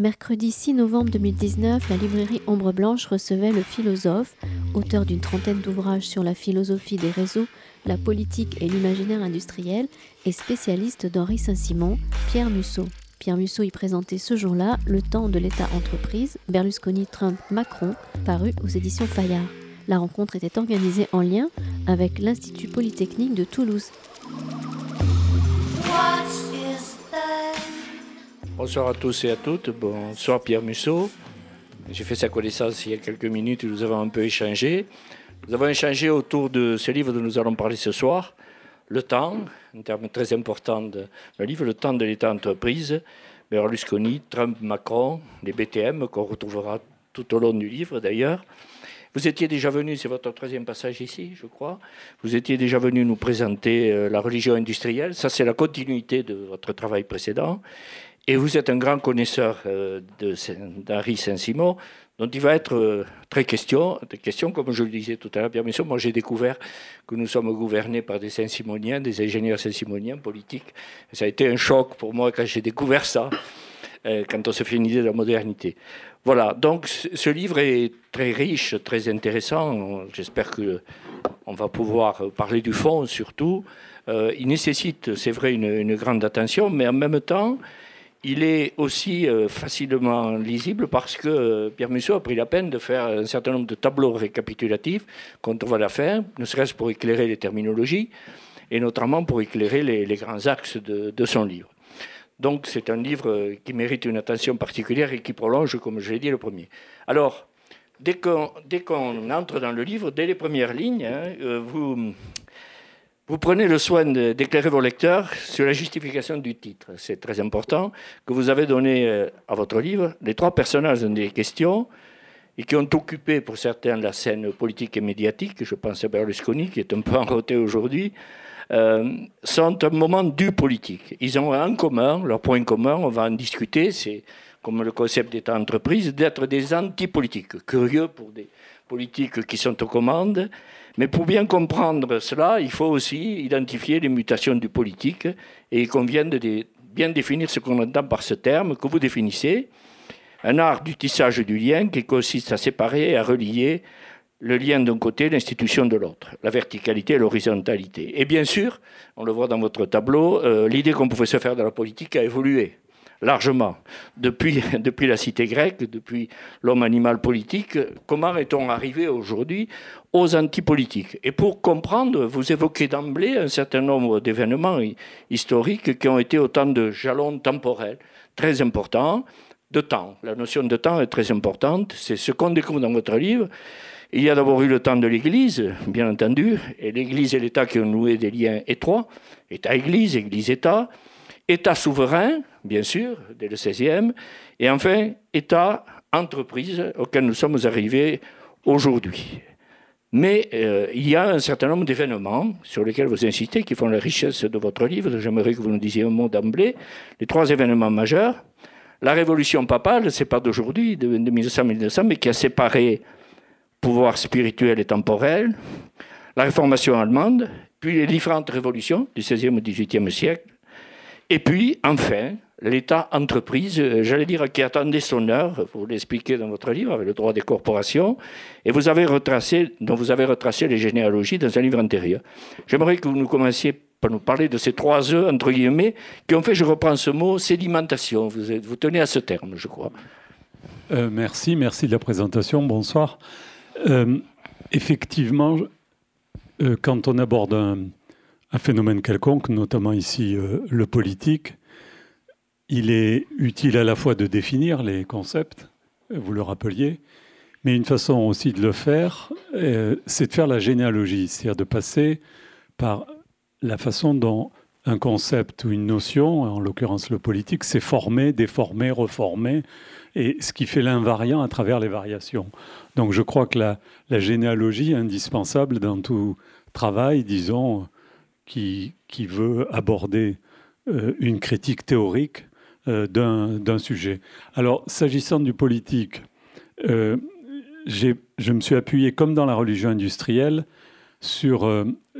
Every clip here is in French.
Mercredi 6 novembre 2019, la librairie Ombre Blanche recevait le philosophe, auteur d'une trentaine d'ouvrages sur la philosophie des réseaux, la politique et l'imaginaire industriel, et spécialiste d'Henri Saint-Simon, Pierre Musso. Pierre Musso y présentait ce jour-là Le temps de l'État-entreprise, Berlusconi, Trump, Macron, paru aux éditions Fayard. La rencontre était organisée en lien avec l'Institut Polytechnique de Toulouse. Bonsoir à tous et à toutes. Bonsoir Pierre Musso. J'ai fait sa connaissance il y a quelques minutes et nous avons un peu échangé. Nous avons échangé autour de ce livre dont nous allons parler ce soir, Le temps, un terme très important de le livre, Le temps de l'État-entreprise, Berlusconi, Trump, Macron, les BTM, qu'on retrouvera tout au long du livre d'ailleurs. Vous étiez déjà venu, c'est votre troisième passage ici, je crois. Vous étiez déjà venu nous présenter euh, la religion industrielle. Ça, c'est la continuité de votre travail précédent. Et vous êtes un grand connaisseur euh, d'Henri Saint-Simon, dont il va être euh, très question. Des questions, comme je le disais tout à l'heure, bien sûr, moi j'ai découvert que nous sommes gouvernés par des Saint-Simoniens, des ingénieurs Saint-Simoniens politiques. ça a été un choc pour moi quand j'ai découvert ça, euh, quand on se fait une idée de la modernité. Voilà, donc ce livre est très riche, très intéressant. J'espère qu'on va pouvoir parler du fond surtout. il nécessite, c'est vrai, une, une grande attention, mais en même temps, il est aussi euh, facilement lisible parce que euh, Pierre Musso a pris la peine de faire un certain nombre de tableaux récapitulatifs quand on va la faire, ne serait-ce pour éclairer les terminologies et notamment pour écairer les, grands axes de, son livre. Donc c'est un livre euh, qui mérite une attention particulière et qui prolonge, comme je l'ai dit, le premier. Alors, dès qu'on entre dans le livre, dès les premières lignes, hein, vous vous prenez le soin d'éclairer vos lecteurs sur la justification du titre. C'est très important que vous avez donné euh, à votre livre les trois personnages des questions et qui ont occupé pour certains la scène politique et médiatique, je pense à Berlusconi qui est un peu enroté aujourd'hui, euh, sont un moment du politique. Ils ont en commun, leur point commun, on va en discuter, c'est comme le concept d'État-entreprise, d'être des anti-politiques, curieux pour des politiques qui sont aux commandes mais pour bien comprendre cela, il faut aussi identifier les mutations du politique et il convient de bien définir ce qu'on entend par ce terme que vous définissez. Un art du tissage du lien qui consiste à séparer et à relier le lien d'un côté, l'institution de l'autre, la verticalité et l'horizontalité. Et bien sûr, on le voit dans votre tableau, euh, l'idée qu'on pouvait se faire de la politique a évolué largement. Depuis, la cité grecque, depuis l'homme animal politique, comment est-on arrivé aujourd'hui aux antipolitiques? Et pour comprendre, vous évoquez d'emblée un certain nombre d'événements historiques qui ont été autant de jalons temporels très importants, de temps. La notion de temps est très importante, c'est ce qu'on découvre dans votre livre. Il y a d'abord eu le temps de l'Église, bien entendu, et l'Église et l'État qui ont noué des liens étroits, État-Église, Église-État, État souverain, bien sûr, dès le XVIe, et enfin État-entreprise auquel nous sommes arrivés aujourd'hui. Mais euh, il y a un certain nombre d'événements sur lesquels vous insistez qui font la richesse de votre livre. J'aimerais que vous nous disiez un mot d'emblée. Les trois événements majeurs. La révolution papale, c'est pas d'aujourd'hui, de 1900-1900, mais qui a séparé pouvoir spirituel et temporel. La réformation allemande, puis les différentes révolutions du XVIe au XVIIIe siècle, et puis, enfin, l'État-entreprise, euh, j'allais dire, qui attendait son heure, vous l'expliquez dans votre livre, avec le droit des corporations, et vous avez retracé, dont vous avez retracé les généalogies dans un livre antérieur. J'aimerais que vous nous commenciez par nous parler de ces trois œufs, entre guillemets, qui ont fait, je reprends ce mot, sédimentation. Vous, vous tenez à ce terme, je crois. Euh, merci, merci de la présentation. Bonsoir. Euh, effectivement, quand on aborde un, phénomène quelconque, notamment ici le politique, il est utile à la fois de définir les concepts, vous le rappeliez, mais une façon aussi de le faire, euh, c'est de faire la généalogie, c'est-à-dire de passer par la façon dont un concept ou une notion, en l'occurrence le politique, s'est formé, déformé, reformé, et ce qui fait l'invariant à travers les variations. Donc je crois que la, généalogie est indispensable dans tout travail, disons, qui, veut aborder euh, une critique théorique d'un sujet. Alors, s'agissant du politique, euh, je me suis appuyé, comme dans la religion industrielle, sur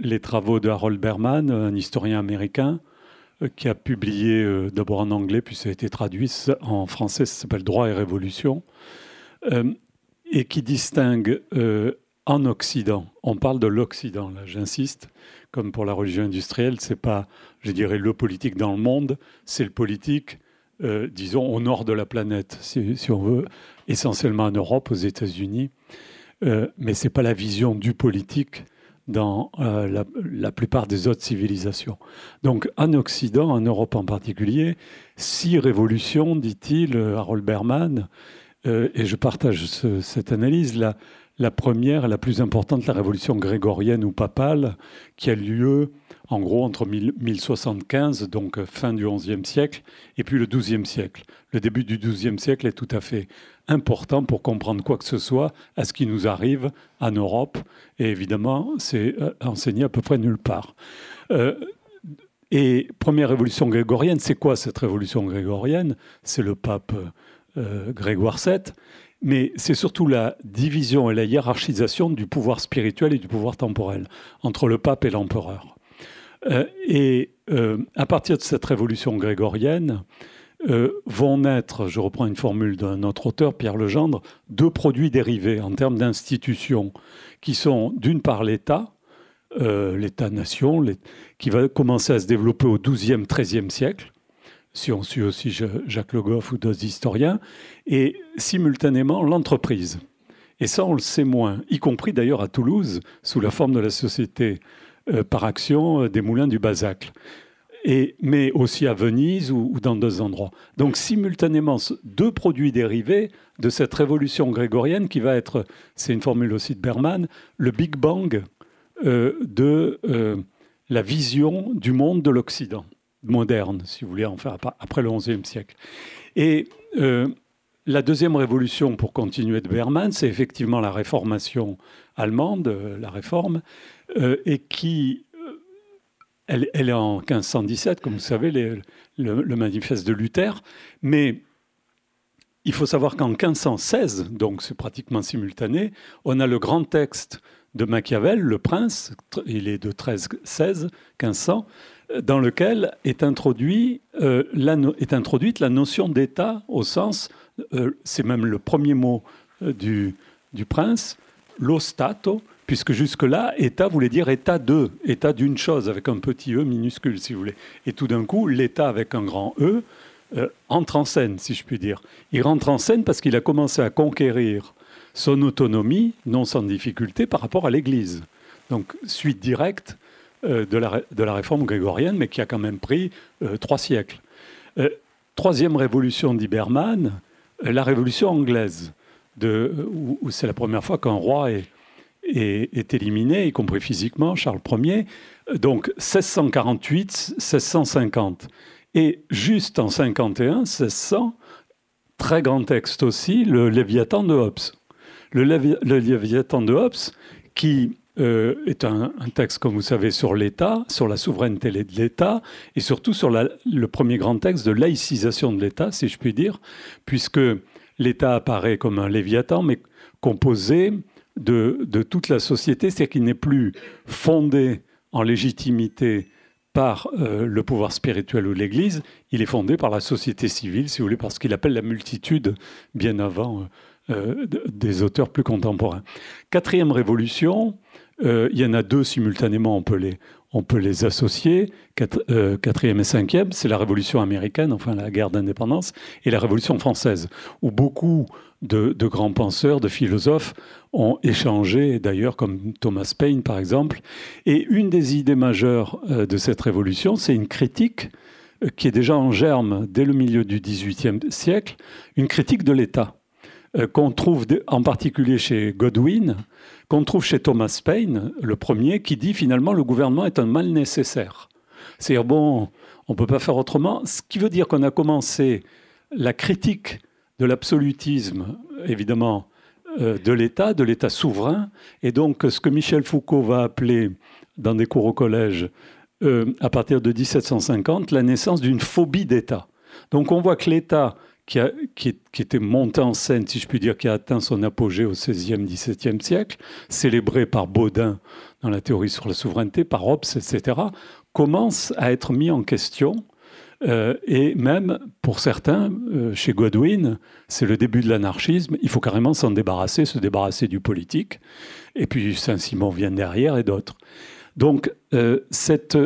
les travaux de Harold Berman, un historien américain, qui a publié d'abord en anglais, puis ça a été traduit en français, ça s'appelle Droit et Révolution, et qui distingue en Occident, on parle de l'Occident, là j'insiste, comme pour la religion industrielle, c'est pas, je dirais, le politique dans le monde, c'est le politique, euh, disons, au nord de la planète, si, on veut, essentiellement en Europe, aux États-Unis, euh, mais c'est pas la vision du politique dans euh, la, la, plupart des autres civilisations. Donc en Occident, en Europe en particulier, six révolutions, dit-il, Harold Berman, et je partage cette analyse, là, la première, la plus importante, la révolution grégorienne ou papale, qui a lieu en gros entre 1075, donc fin du XIe siècle, et puis le XIIe siècle. Le début du XIIe siècle est tout à fait important pour comprendre quoi que ce soit à ce qui nous arrive en Europe, et évidemment, c'est euh, enseigné à peu près nulle part. Euh, et première révolution grégorienne, c'est quoi cette révolution grégorienne? C'est le pape euh, Grégoire VII mais c'est surtout la division et la hiérarchisation du pouvoir spirituel et du pouvoir temporel entre le pape et l'empereur. Euh, et euh, à partir de cette révolution grégorienne, euh, vont naître, je reprends une formule d'un autre auteur, Pierre Legendre, deux produits dérivés en termes d'institutions, qui sont d'une part l'État, l'État-nation, qui va commencer à se développer au XIIe, XIIIe siècle, si on suit aussi Jacques Le Goff ou d'autres historiens, et simultanément l'entreprise. Et ça, on le sait moins, y compris d'ailleurs à Toulouse, sous la forme de la société par action euh, des moulins du Basacle. Et, mais aussi à Venise ou, dans d'autres endroits. Donc simultanément, deux produits dérivés de cette révolution grégorienne qui va être, c'est une formule aussi de Berman, le Big Bang euh, de la vision du monde de l'Occident moderne, si vous voulez, en faire après le XIe siècle. Et euh, la deuxième révolution, pour continuer de Berman, c'est effectivement la réformation allemande, euh, la réforme, euh, et qui, elle, est en 1517, comme vous savez, le, manifeste de Luther, mais il faut savoir qu'en 1516, donc c'est pratiquement simultané, on a le grand texte de Machiavel, Le Prince, il est de 1316, 1500, dans lequel est, euh, introduite la notion d'État au sens, euh, c'est même le premier mot euh, du, prince, lo stato, puisque jusque-là, État voulait dire État de, État d'une chose, avec un petit e minuscule, si vous voulez. Et tout d'un coup, l'État avec un grand E entre en scène, si je puis dire. Il rentre en scène parce qu'il a commencé à conquérir son autonomie, non sans difficulté, par rapport à l'Église. Donc, suite directe euh, de la, de réforme grégorienne, mais qui a quand même pris euh, trois siècles. Euh, troisième révolution d'Iberman, la révolution anglaise, où, c'est la première fois qu'un roi est, est, éliminé, y compris physiquement, Charles Ier. Donc 1648, 1650. Et juste en 51, 1600, très grand texte aussi, le Léviathan de Hobbes. Le, le Léviathan de Hobbes qui euh, est un, texte, comme vous savez, sur l'État, sur la souveraineté de l'État, et surtout sur le premier grand texte de laïcisation de l'État, si je puis dire, puisque l'État apparaît comme un léviathan, mais composé de, toute la société, c'est-à-dire qu'il n'est plus fondé en légitimité par euh, le pouvoir spirituel ou l'Église, il est fondé par la société civile, si vous voulez, parce qu'il appelle la multitude bien avant euh, des auteurs plus contemporains. Quatrième révolution, euh, il y en a deux simultanément, on peut les, associer. Euh, quatrième et cinquième, c'est la Révolution américaine, enfin la guerre d'indépendance, et la Révolution française, où beaucoup de, grands penseurs, de philosophes ont échangé, d'ailleurs comme Thomas Paine par exemple. Et une des idées majeures euh, de cette révolution, c'est une critique qui est déjà en germe dès le milieu du XVIIIe siècle, une critique de l'État, qu'on trouve en particulier chez Godwin, qu'on trouve chez Thomas Paine, le premier, qui dit finalement le gouvernement est un mal nécessaire. C'est-à-dire, bon, on ne peut pas faire autrement. Ce qui veut dire qu'on a commencé la critique de l'absolutisme, évidemment, euh, de l'État, de l'État souverain, et donc ce que Michel Foucault va appeler, dans des cours au collège, euh, à partir de 1750, la naissance d'une phobie d'État. Donc on voit que l'État qui, était monté en scène, si je puis dire, qui a atteint son apogée au XVIe, XVIIe siècle, célébré par Baudin dans la théorie sur la souveraineté, par Hobbes, etc., commence à être mis en question. Euh, et même pour certains, euh, chez Godwin, c'est le début de l'anarchisme. Il faut carrément s'en débarrasser, se débarrasser du politique. Et puis Saint-Simon vient derrière et d'autres. Donc euh, cette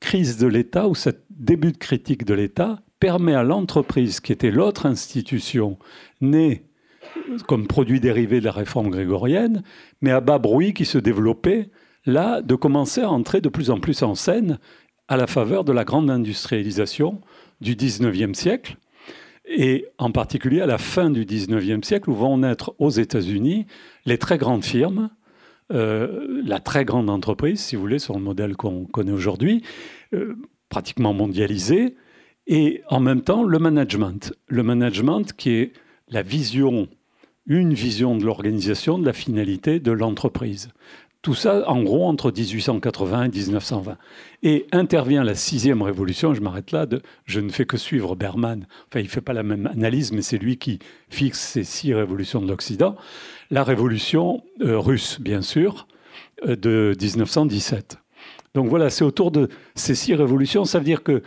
crise de l'État ou ce début de critique de l'État permet à l'entreprise, qui était l'autre institution née comme produit dérivé de la réforme grégorienne, mais à bas bruit qui se développait, là, de commencer à entrer de plus en plus en scène à la faveur de la grande industrialisation du 19e siècle, et en particulier à la fin du 19e siècle, où vont naître aux États-Unis les très grandes firmes, euh, la très grande entreprise, si vous voulez, sur le modèle qu'on connaît aujourd'hui, euh, pratiquement mondialisé, et en même temps le management. Le management qui est la vision une vision de l'organisation, de la finalité de l'entreprise. Tout ça, en gros, entre 1880 et 1920. Et intervient la sixième révolution, je m'arrête là, je ne fais que suivre Berman. Enfin, il ne fait pas la même analyse, mais c'est lui qui fixe ces six révolutions de l'Occident. La révolution euh, russe, bien sûr, euh, de 1917. Donc voilà, c'est autour de ces six révolutions. Ça veut dire que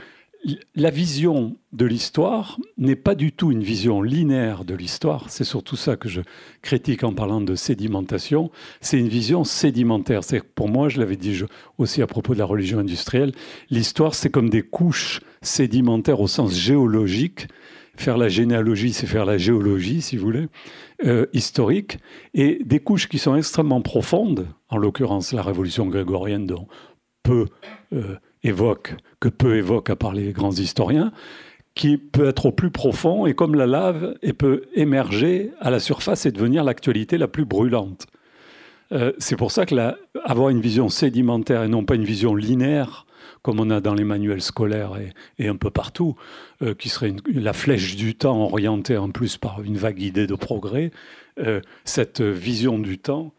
la vision de l'histoire n'est pas du tout une vision linéaire de l'histoire. C'est surtout ça que je critique en parlant de sédimentation. C'est une vision sédimentaire. C'est pour moi, je l'avais dit aussi à propos de la religion industrielle, l'histoire c'est comme des couches sédimentaires au sens géologique. Faire la généalogie, c'est faire la géologie, si vous voulez, euh, historique, et des couches qui sont extrêmement profondes, en l'occurrence la révolution grégorienne dont peu euh, évoque, que peu évoque à part les grands historiens, qui peut être au plus profond et comme la lave, et peut émerger à la surface et devenir l'actualité la plus brûlante. Euh, c'est pour ça que avoir une vision sédimentaire et non pas une vision linéaire, comme on a dans les manuels scolaires et, un peu partout, euh, qui serait la flèche du temps orientée en plus par une vague idée de progrès, euh, cette vision du temps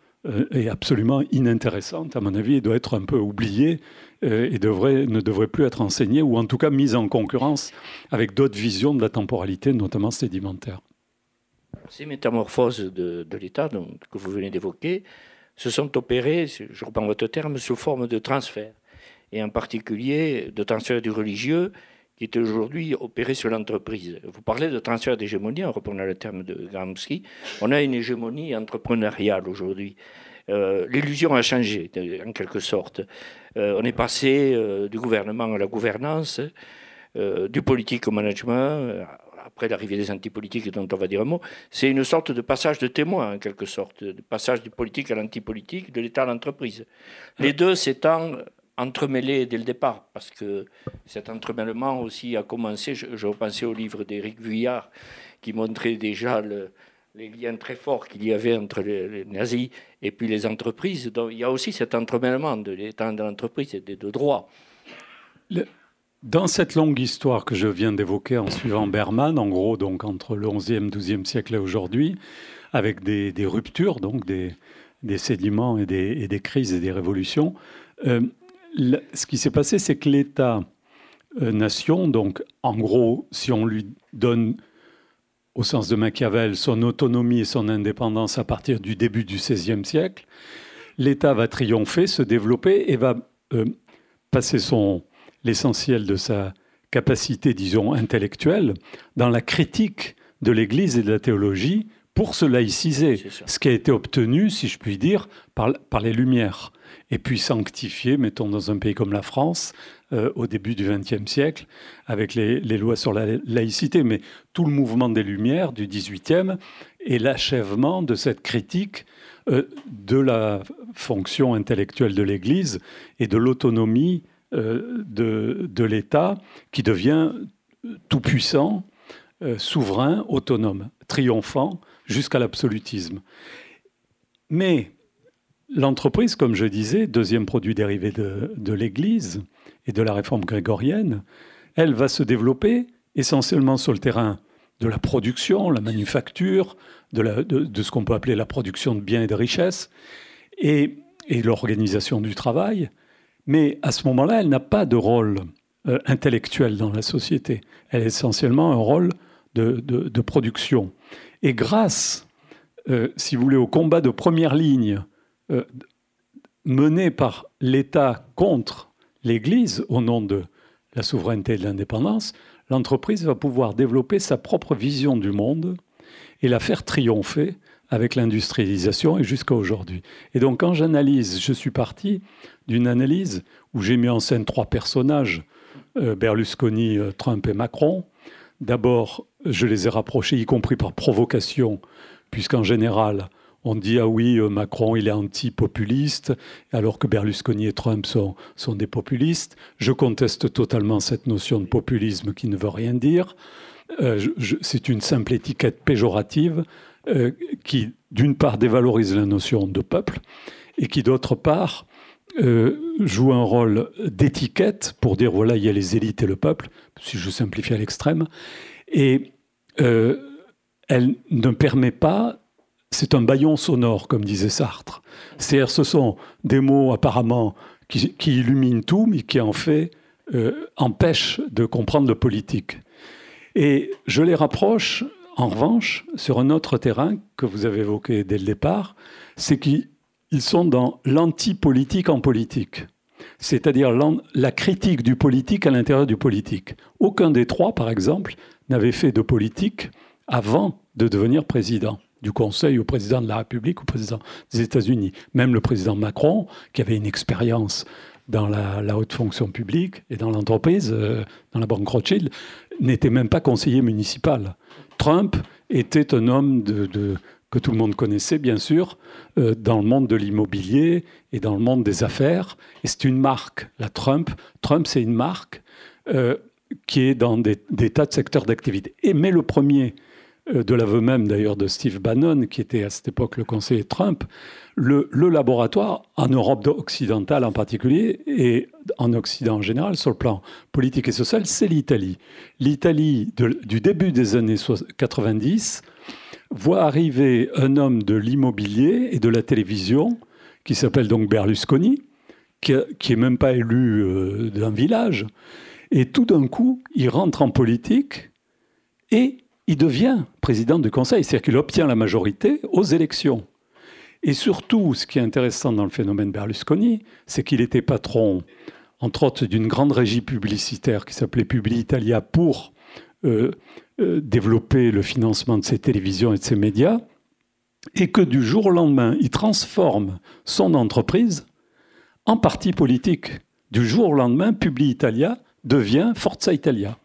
est absolument inintéressante, à mon avis, et doit être un peu oubliée euh, et devrait, ne devrait plus être enseigné ou en tout cas mise en concurrence avec d'autres visions de la temporalité, notamment sédimentaire. Ces métamorphoses de, l'État que vous venez d'évoquer se sont opérées, je reprends votre terme, sous forme de transfert, et en particulier de transfert du religieux qui est aujourd'hui opéré sur l'entreprise. Vous parlez de transfert d'hégémonie, en reprenant le terme de Gramsci. On a une hégémonie entrepreneuriale aujourd'hui. Euh, l'illusion a changé, en quelque sorte. Euh, on est passé euh, du gouvernement à la gouvernance, du politique au management, après l'arrivée des antipolitiques dont on va dire un mot, c'est une sorte de passage de témoin, en quelque sorte, de passage du politique à l'antipolitique, de l'État à l'entreprise. Les deux s'étant entremêlés dès le départ, parce que cet entremêlement aussi a commencé, je, je repensais au livre d'Éric Vuillard, qui montrait déjà le, les liens très forts qu'il y avait entre les, nazis et puis les entreprises. Donc, il y a aussi cet entremêlement de l'État de l'entreprise et des deux droits. dans cette longue histoire que je viens d'évoquer en suivant Berman, en gros, donc entre le 11e, 12e siècle et aujourd'hui, avec des, ruptures, donc des, sédiments et des, crises et des révolutions, euh, ce qui s'est passé, c'est que l'État-nation, euh, donc en gros, si on lui donne au sens de Machiavel, son autonomie et son indépendance à partir du début du XVIe siècle, l'État va triompher, se développer et va euh, passer l'essentiel de sa capacité, disons, intellectuelle dans la critique de l'Église et de la théologie pour se laïciser, ce qui a été obtenu, si je puis dire, par, par les Lumières, et puis sanctifié, mettons, dans un pays comme la France, euh, au début du XXe siècle, avec les, lois sur la laïcité, mais tout le mouvement des Lumières du XVIIIe est l'achèvement de cette critique euh, de la fonction intellectuelle de l'Église et de l'autonomie euh, de, de l'État qui devient tout puissant, souverain, autonome, triomphant jusqu'à l'absolutisme. Mais l'entreprise, comme je disais, deuxième produit dérivé de, de l'Église, et de la réforme grégorienne, elle va se développer essentiellement sur le terrain de la production, la manufacture, de, ce qu'on peut appeler la production de biens et de richesses, et, l'organisation du travail. Mais à ce moment-là, elle n'a pas de rôle euh, intellectuel dans la société. Elle est essentiellement un rôle de, production. Et grâce, euh, si vous voulez, au combat de première ligne euh, mené par l'État contre l'Église, au nom de la souveraineté et de l'indépendance, l'entreprise va pouvoir développer sa propre vision du monde et la faire triompher avec l'industrialisation et jusqu'à aujourd'hui. Et donc quand j'analyse, je suis parti d'une analyse où j'ai mis en scène trois personnages, euh, Berlusconi, Trump et Macron. D'abord, je les ai rapprochés, y compris par provocation, puisqu'en général, on dit ah oui, euh, Macron il est anti-populiste, alors que Berlusconi et Trump sont, sont des populistes. Je conteste totalement cette notion de populisme qui ne veut rien dire. c'est une simple étiquette péjorative qui, d'une part, dévalorise la notion de peuple et qui, d'autre part, euh, joue un rôle d'étiquette pour dire voilà, il y a les élites et le peuple, si je simplifie à l'extrême, euh, elle ne permet pas, c'est un baillon sonore, comme disait Sartre. C'est-à-dire, ce sont des mots apparemment qui, illuminent tout, mais qui en fait euh, empêchent de comprendre le politique. Et je les rapproche, en revanche, sur un autre terrain que vous avez évoqué dès le départ, c'est qu'ils ils sont dans l'anti-politique en politique, c'est-à-dire la critique du politique à l'intérieur du politique. Aucun des trois, par exemple, n'avait fait de politique avant de devenir président du Conseil ou président de la République ou président des États-Unis. Même le président Macron, qui avait une expérience dans la, haute fonction publique et dans l'entreprise, euh, dans la banque Rothschild, n'était même pas conseiller municipal. Trump était un homme que tout le monde connaissait, bien sûr, euh, dans le monde de l'immobilier et dans le monde des affaires. Et c'est une marque, la Trump. Trump, c'est une marque euh, qui est dans des, tas de secteurs d'activité. Mais le premier, euh, de l'aveu même d'ailleurs de Steve Bannon, qui était à cette époque le conseiller Trump, le, laboratoire en Europe occidentale en particulier et en Occident en général, sur le plan politique et social, c'est l'Italie. L'Italie du début des années 90 voit arriver un homme de l'immobilier et de la télévision, qui s'appelle donc Berlusconi, qui n'est même pas élu euh, d'un village, et tout d'un coup, il rentre en politique et il devient président du Conseil, c'est-à-dire qu'il obtient la majorité aux élections. Et surtout, ce qui est intéressant dans le phénomène Berlusconi, c'est qu'il était patron, entre autres, d'une grande régie publicitaire qui s'appelait Publi Italia pour euh, euh, développer le financement de ses télévisions et de ses médias, et que du jour au lendemain, il transforme son entreprise en parti politique. Du jour au lendemain, Publi Italia devient Forza Italia.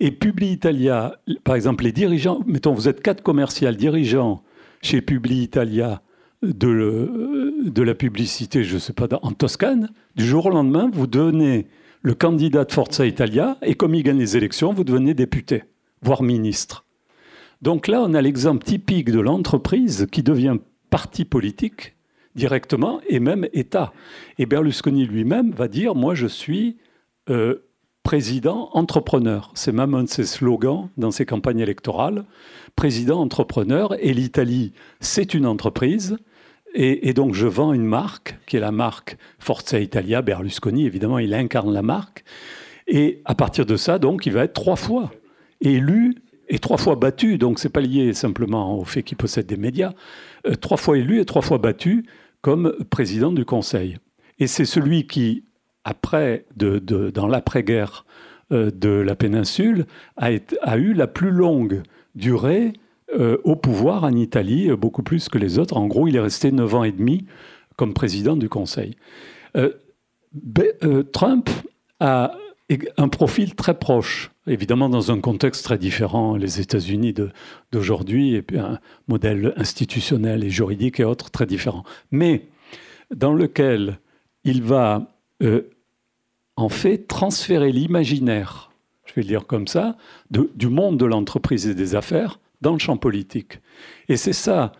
Et Publi Italia, par exemple, les dirigeants, mettons, vous êtes quatre commerciaux dirigeants chez Publi Italia de, de la publicité, je ne sais pas, en Toscane, du jour au lendemain, vous devenez le candidat de Forza Italia, et comme il gagne les élections, vous devenez député voire ministre. Donc là, on a l'exemple typique de l'entreprise qui devient parti politique directement et même État. Et Berlusconi lui-même va dire, moi je suis euh, président entrepreneur. C'est même un de ses slogans dans ses campagnes électorales. Président entrepreneur. Et l'Italie, c'est une entreprise. Et, donc je vends une marque, qui est la marque Forza Italia. Berlusconi, évidemment, il incarne la marque. Et à partir de ça, donc, il va être trois fois élu et trois fois battu, donc c'est pas lié simplement au fait qu'il possède des médias, euh, trois fois élu et trois fois battu comme président du Conseil. Et c'est celui qui, après, dans l'après-guerre euh, de la péninsule, a, eu la plus longue durée euh, au pouvoir en Italie, beaucoup plus que les autres. En gros, il est resté neuf ans et demi comme président du Conseil. Trump a un profil très proche, évidemment dans un contexte très différent, les États-Unis d'aujourd'hui, et puis un modèle institutionnel et juridique et autres très différent, mais dans lequel il va euh, en fait transférer l'imaginaire, je vais le dire comme ça, du monde de l'entreprise et des affaires dans le champ politique. Et c'est ça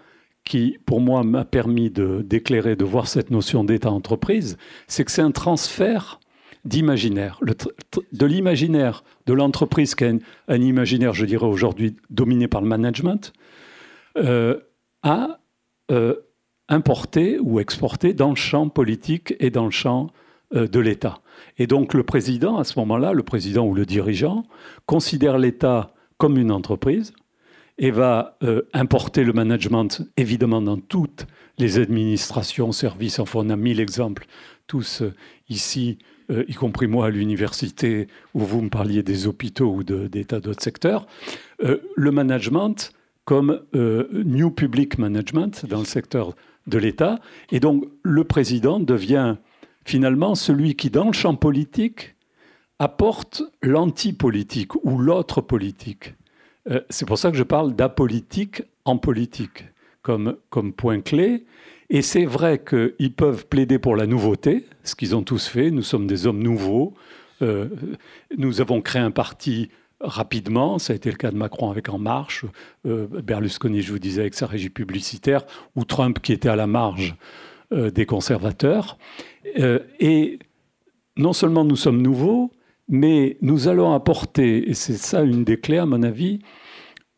qui, pour moi, m'a permis d'éclairer, de voir cette notion d'État-entreprise, c'est que c'est un transfert d'imaginaire, de l'imaginaire de l'entreprise qui est un, imaginaire, je dirais aujourd'hui, dominé par le management, euh, à euh, importer ou exporter dans le champ politique et dans le champ euh, de l'État. Et donc le président, à ce moment-là, le président ou le dirigeant, considère l'État comme une entreprise et va importer le management, évidemment, dans toutes les administrations, services, enfin on a mille exemples, tous ici, euh, y compris moi à l'université, où vous me parliez des hôpitaux ou des tas d'autres secteurs, euh, le management comme New Public Management dans le secteur de l'État. Et donc le président devient finalement celui qui, dans le champ politique, apporte l'anti-politique ou l'autre politique. C'est pour ça que je parle d'apolitique en politique comme, comme point clé. Et c'est vrai qu'ils peuvent plaider pour la nouveauté, ce qu'ils ont tous fait. Nous sommes des hommes nouveaux. Euh, nous avons créé un parti rapidement. Ça a été le cas de Macron avec En Marche, euh, Berlusconi, je vous disais, avec sa régie publicitaire, ou Trump qui était à la marge euh, des conservateurs. Et non seulement nous sommes nouveaux, mais nous allons apporter, et c'est ça une des clés à mon avis,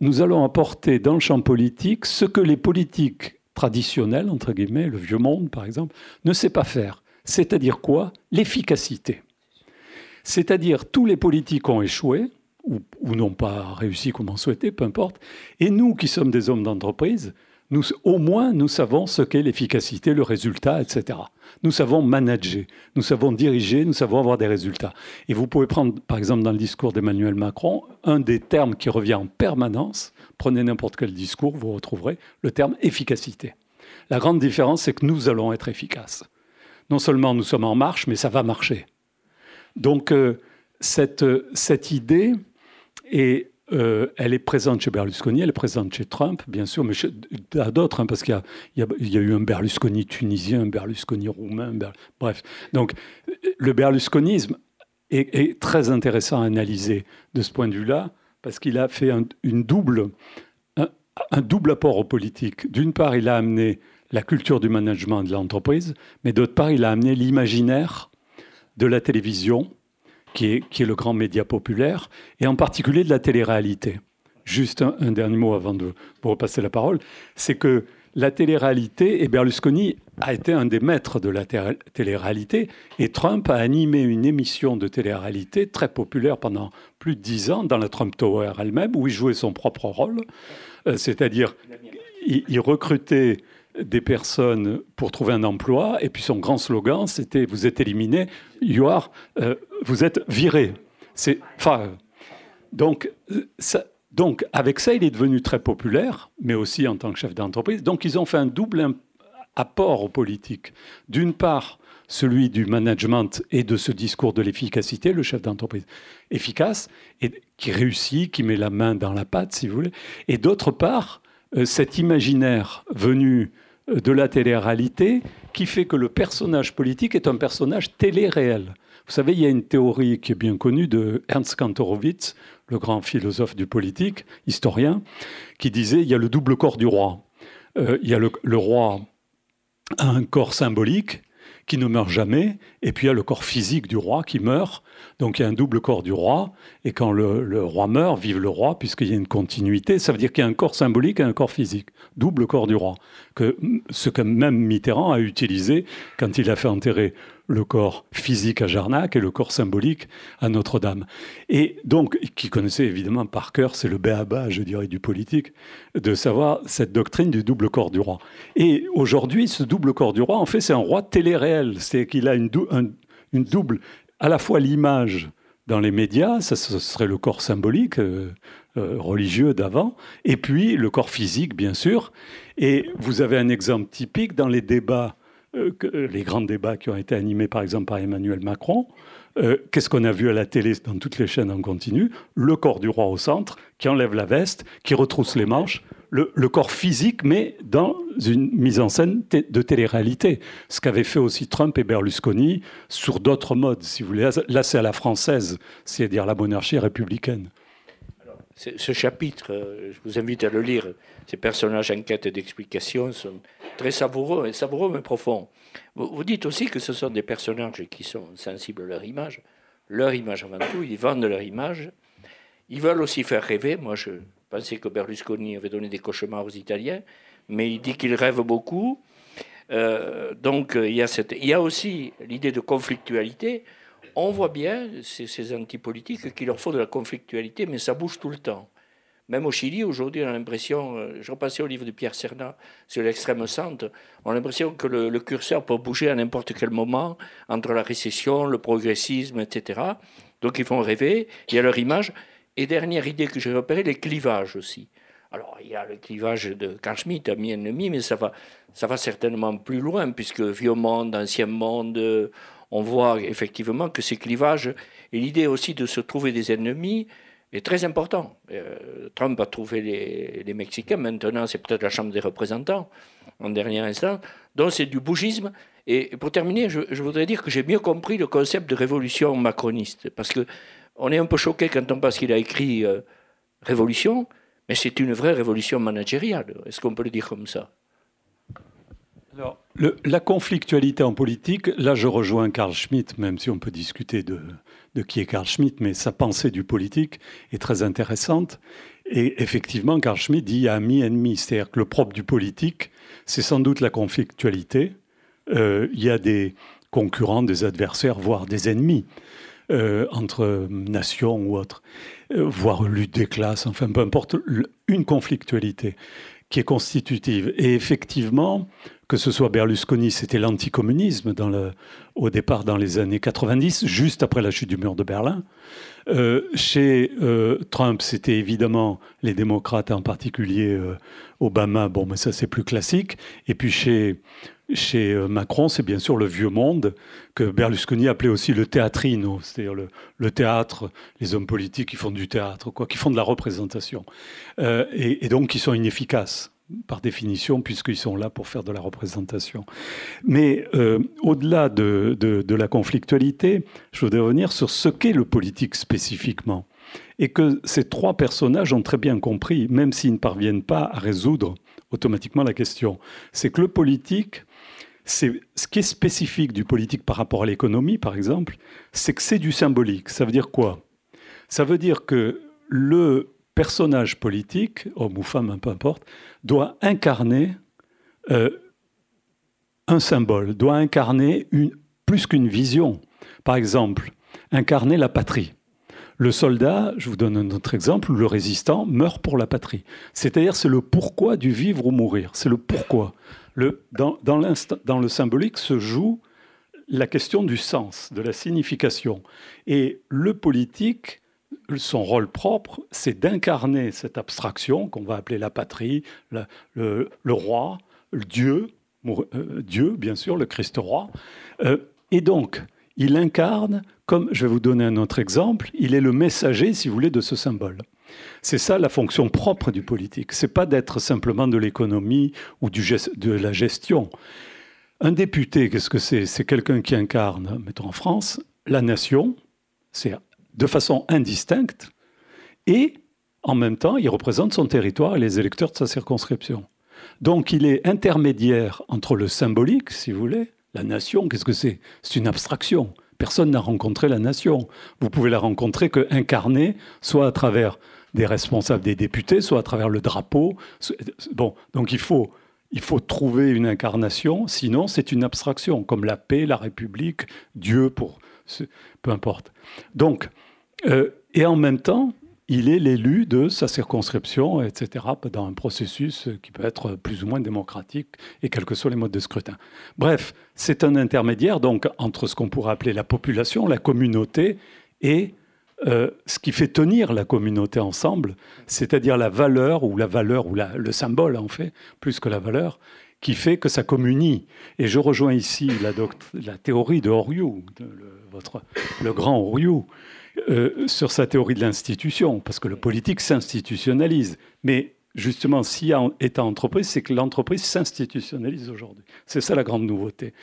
nous allons apporter dans le champ politique ce que les politiques traditionnel, entre guillemets, le vieux monde par exemple, ne sait pas faire. C'est-à-dire quoi? L'efficacité. C'est-à-dire tous les politiques ont échoué, ou, n'ont pas réussi comme on souhaitait, peu importe. Et nous qui sommes des hommes d'entreprise, au moins nous savons ce qu'est l'efficacité, le résultat, etc. Nous savons manager, nous savons diriger, nous savons avoir des résultats. Et vous pouvez prendre, par exemple, dans le discours d'Emmanuel Macron, un des termes qui revient en permanence, Prenez n'importe quel discours, vous retrouverez le terme efficacité. La grande différence, c'est que nous allons être efficaces. Non seulement nous sommes en marche, mais ça va marcher. Donc euh, cette, cette, idée, et euh, elle est présente chez Berlusconi, elle est présente chez Trump, bien sûr, mais à d'autres, hein, parce qu'il y, a eu un Berlusconi tunisien, un Berlusconi roumain, bref. Donc le berlusconisme est, très intéressant à analyser de ce point de vue-là parce qu'il a fait un, une double, un, double apport aux politiques. D'une part, il a amené la culture du management de l'entreprise, mais d'autre part, il a amené l'imaginaire de la télévision, qui est, le grand média populaire, et en particulier de la télé-réalité. Juste un, un, dernier mot avant de vous repasser la parole, c'est que la télé-réalité, et Berlusconi a été un des maîtres de la télé-réalité, et Trump a animé une émission de télé-réalité très populaire pendant plus de dix ans dans la Trump Tower elle-même, où il jouait son propre rôle, euh, c'est-à-dire il, recrutait des personnes pour trouver un emploi, et puis son grand slogan, c'était « vous êtes éliminé, you are, euh, vous êtes viré ». C'est, donc, donc, avec ça, il est devenu très populaire, mais aussi en tant que chef d'entreprise. Donc, ils ont fait un double apport aux politiques. D'une part, celui du management et de ce discours de l'efficacité, le chef d'entreprise efficace, et qui réussit, qui met la main dans la pâte, si vous voulez. Et d'autre part, euh, cet imaginaire venu de la télé-réalité qui fait que le personnage politique est un personnage télé-réel. Vous savez, il y a une théorie qui est bien connue de Ernst Kantorowicz, le grand philosophe du politique, historien, qui disait il y a le double corps du roi. Euh, il y a le, roi un corps symbolique qui ne meurt jamais, et puis il y a le corps physique du roi qui meurt. Donc il y a un double corps du roi, et quand le, roi meurt, vive le roi, puisqu'il y a une continuité, ça veut dire qu'il y a un corps symbolique et un corps physique. Double corps du roi. Que, ce que même Mitterrand a utilisé quand il a fait enterrer le corps physique à Jarnac et le corps symbolique à Notre-Dame. Et donc, qui connaissait évidemment par cœur, c'est le béaba, je dirais, du politique, de savoir cette doctrine du double corps du roi. Et aujourd'hui, ce double corps du roi, en fait, c'est un roi télé-réel. C'est qu'il a une, double, à la fois l'image dans les médias, ça ce serait le corps symbolique, euh, religieux d'avant, et puis le corps physique, bien sûr. Et vous avez un exemple typique dans les débats euh, euh, les grands débats qui ont été animés par exemple par Emmanuel Macron. Euh, qu'est-ce qu'on a vu à la télé dans toutes les chaînes en continu? Le corps du roi au centre, qui enlève la veste, qui retrousse les manches, le, corps physique, mais dans une mise en scène de télé-réalité. Ce qu'avaient fait aussi Trump et Berlusconi sur d'autres modes, si vous voulez. Là, c'est à la française, c'est-à-dire la monarchie républicaine. Ce chapitre, je vous invite à le lire. Ces personnages en quête d'explication sont très savoureux, savoureux mais profonds. Vous, dites aussi que ce sont des personnages qui sont sensibles à leur image, leur image avant tout, ils vendent leur image. Ils veulent aussi faire rêver. Moi, je pensais que Berlusconi avait donné des cauchemars aux Italiens, mais il dit qu'il rêve beaucoup. Euh, donc, il y a aussi l'idée de conflictualité. On voit bien, ces, ces antipolitiques, qu'il leur faut de la conflictualité, mais ça bouge tout le temps. Même au Chili, aujourd'hui, on a l'impression, euh, je repassais au livre de Pierre Serna sur l'extrême centre, on a l'impression que le, curseur peut bouger à n'importe quel moment entre la récession, le progressisme, etc. Donc ils font rêver, il y a leur image. Et dernière idée que j'ai repérée, les clivages aussi. Alors il y a le clivage de Carl Schmitt, ami-ennemi, mais ça va, ça va certainement plus loin, puisque vieux monde, ancien monde, on voit effectivement que ces clivages, et l'idée aussi de se trouver des ennemis, est très important. Euh, Trump a trouvé les, Mexicains, maintenant c'est peut-être la Chambre des représentants, en dernier instant. Donc c'est du bougisme. Et pour terminer, je, voudrais dire que j'ai mieux compris le concept de révolution macroniste, parce que on est un peu choqué quand on pense qu'il a écrit euh, révolution, mais c'est une vraie révolution managériale. Est-ce qu'on peut le dire comme ça? Alors, la conflictualité en politique, là je rejoins Carl Schmitt, même si on peut discuter de, qui est Carl Schmitt, mais sa pensée du politique est très intéressante. Et effectivement, Carl Schmitt dit ami-ennemi, c'est-à-dire que le propre du politique, c'est sans doute la conflictualité. Euh, il y a des concurrents, des adversaires, voire des ennemis euh, entre nations ou autres, euh, voire lutte des classes, enfin peu importe, une conflictualité qui est constitutive. Et effectivement, que ce soit Berlusconi, c'était l'anticommunisme au départ dans les années 90, juste après la chute du mur de Berlin. Euh, chez euh, Trump, c'était évidemment les démocrates, en particulier euh, Obama, bon, mais ça c'est plus classique. Et puis chez, Macron, c'est bien sûr le vieux monde, que Berlusconi appelait aussi le théâtrino, c'est-à-dire le, théâtre, les hommes politiques qui font du théâtre, quoi, qui font de la représentation, et, et donc qui sont inefficaces par définition, puisqu'ils sont là pour faire de la représentation. Mais euh, au-delà de, la conflictualité, je voudrais revenir sur ce qu'est le politique spécifiquement. Et que ces trois personnages ont très bien compris, même s'ils ne parviennent pas à résoudre automatiquement la question. C'est que le politique, c'est ce qui est spécifique du politique par rapport à l'économie, par exemple, c'est que c'est du symbolique. Ça veut dire quoi? Ça veut dire que le personnage politique, homme ou femme, peu importe, doit incarner euh, un symbole, doit incarner plus qu'une vision. Par exemple, incarner la patrie. Le soldat, je vous donne un autre exemple, le résistant meurt pour la patrie. C'est-à-dire, c'est le pourquoi du vivre ou mourir. C'est le pourquoi. Dans le symbolique se joue la question du sens, de la signification. Et le politique son rôle propre, c'est d'incarner cette abstraction qu'on va appeler la patrie, le, roi, le Dieu, euh, Dieu, bien sûr, le Christ roi. Euh, et donc, il incarne, comme je vais vous donner un autre exemple, il est le messager, si vous voulez, de ce symbole. C'est ça la fonction propre du politique. C'est pas d'être simplement de l'économie ou de la gestion. Un député, qu'est-ce que c'est? C'est quelqu'un qui incarne, mettons en France, la nation, c'est de façon indistincte et en même temps, il représente son territoire et les électeurs de sa circonscription. Donc il est intermédiaire entre le symbolique, si vous voulez, la nation, qu'est-ce que c'est? C'est une abstraction. Personne n'a rencontré la nation. Vous pouvez la rencontrer que incarnée, soit à travers des responsables des députés, soit à travers le drapeau. Bon, donc il faut, il faut trouver une incarnation, sinon c'est une abstraction, comme la paix, la République, Dieu, pour peu importe. Donc, euh, et en même temps, il est l'élu de sa circonscription, etc., dans un processus qui peut être plus ou moins démocratique, et quels que soient les modes de scrutin. Bref, c'est un intermédiaire donc entre ce qu'on pourrait appeler la population, la communauté, et euh, ce qui fait tenir la communauté ensemble, c'est-à-dire la valeur, ou la valeur, ou le symbole en fait, plus que la valeur, qui fait que ça communie. Et je rejoins ici la, théorie de Oriou, le, votre, le grand Oriou, euh, sur sa théorie de l'institution, parce que le politique s'institutionnalise. Mais justement, s'il y a État entreprise, c'est que l'entreprise s'institutionnalise aujourd'hui. C'est ça la grande nouveauté.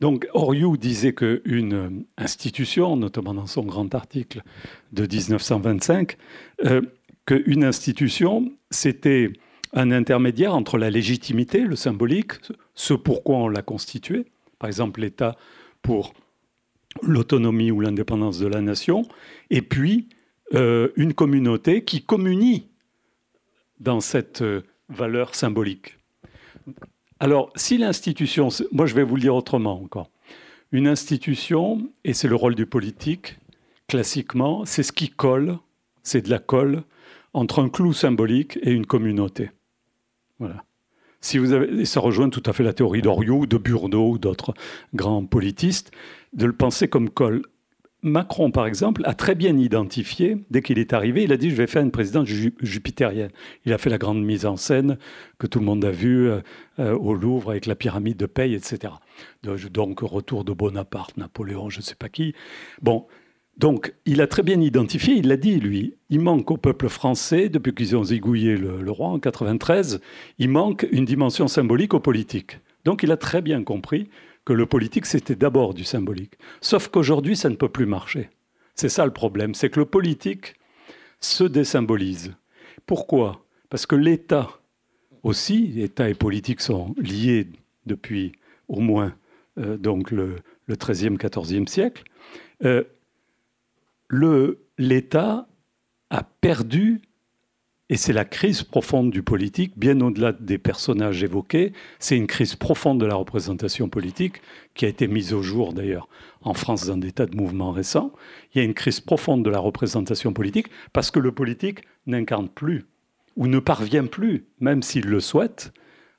Donc, Oriou disait qu'une institution, notamment dans son grand article de 1925, euh, qu'une institution, c'était un intermédiaire entre la légitimité, le symbolique, ce pourquoi on l'a constitué, par exemple l'État pour l'autonomie ou l'indépendance de la nation, et puis euh, une communauté qui communie dans cette euh, valeur symbolique. Alors, si l'institution, moi je vais vous le dire autrement encore, une institution, et c'est le rôle du politique, classiquement, c'est ce qui colle, c'est de la colle entre un clou symbolique et une communauté. Voilà. Si vous avez, et ça rejoint tout à fait la théorie d'Oriot, de Burdeau ou d'autres grands politistes, de le penser comme col. Macron, par exemple, a très bien identifié, dès qu'il est arrivé, il a dit je vais faire une présidence jupitérienne. Il a fait la grande mise en scène que tout le monde a vue euh, euh, au Louvre avec la pyramide de paye, etc. Donc, retour de Bonaparte, Napoléon, je ne sais pas qui. Bon, donc il a très bien identifié, il l'a dit lui, il manque au peuple français, depuis qu'ils ont zigouillé le, le roi en 93, il manque une dimension symbolique aux politiques. Donc il a très bien compris que le politique, c'était d'abord du symbolique. Sauf qu'aujourd'hui, ça ne peut plus marcher. C'est ça le problème, c'est que le politique se désymbolise. Pourquoi? Parce que l'État aussi, l'État et politique sont liés depuis au moins euh, donc le, le 13e, 14e siècle. Euh, L'État a perdu et c'est la crise profonde du politique, bien au-delà des personnages évoqués. C'est une crise profonde de la représentation politique, qui a été mise au jour d'ailleurs en France dans des tas de mouvements récents. Il y a une crise profonde de la représentation politique, parce que le politique n'incarne plus, ou ne parvient plus, même s'il le souhaite,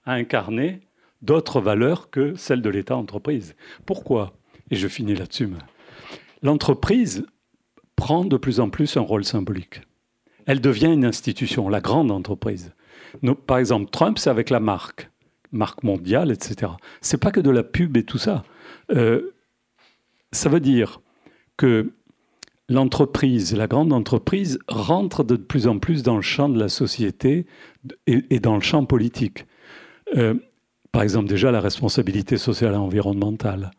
à incarner d'autres valeurs que celles de l'État-entreprise. Pourquoi? Et je finis là-dessus. L'entreprise prend de plus en plus un rôle symbolique elle devient une institution, la grande entreprise. par exemple, Trump, c'est avec la marque, marque mondiale, etc. C'est pas que de la pub et tout ça. Euh, ça veut dire que l'entreprise, la grande entreprise, rentre de plus en plus dans le champ de la société et, dans le champ politique. Euh, par exemple, déjà la responsabilité sociale et environnementale,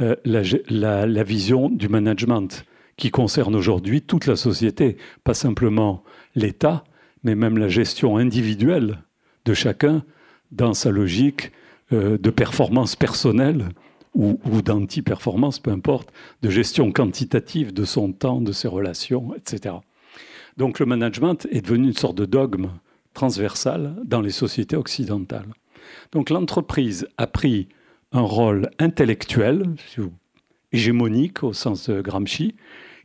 euh, la, vision du management qui concerne aujourd'hui toute la société, pas simplement l'État, mais même la gestion individuelle de chacun dans sa logique euh, de performance personnelle ou, d'anti-performance, peu importe, de gestion quantitative de son temps, de ses relations, etc. Donc le management est devenu une sorte de dogme transversal dans les sociétés occidentales. Donc l'entreprise a pris un rôle intellectuel, hégémonique au sens de Gramsci,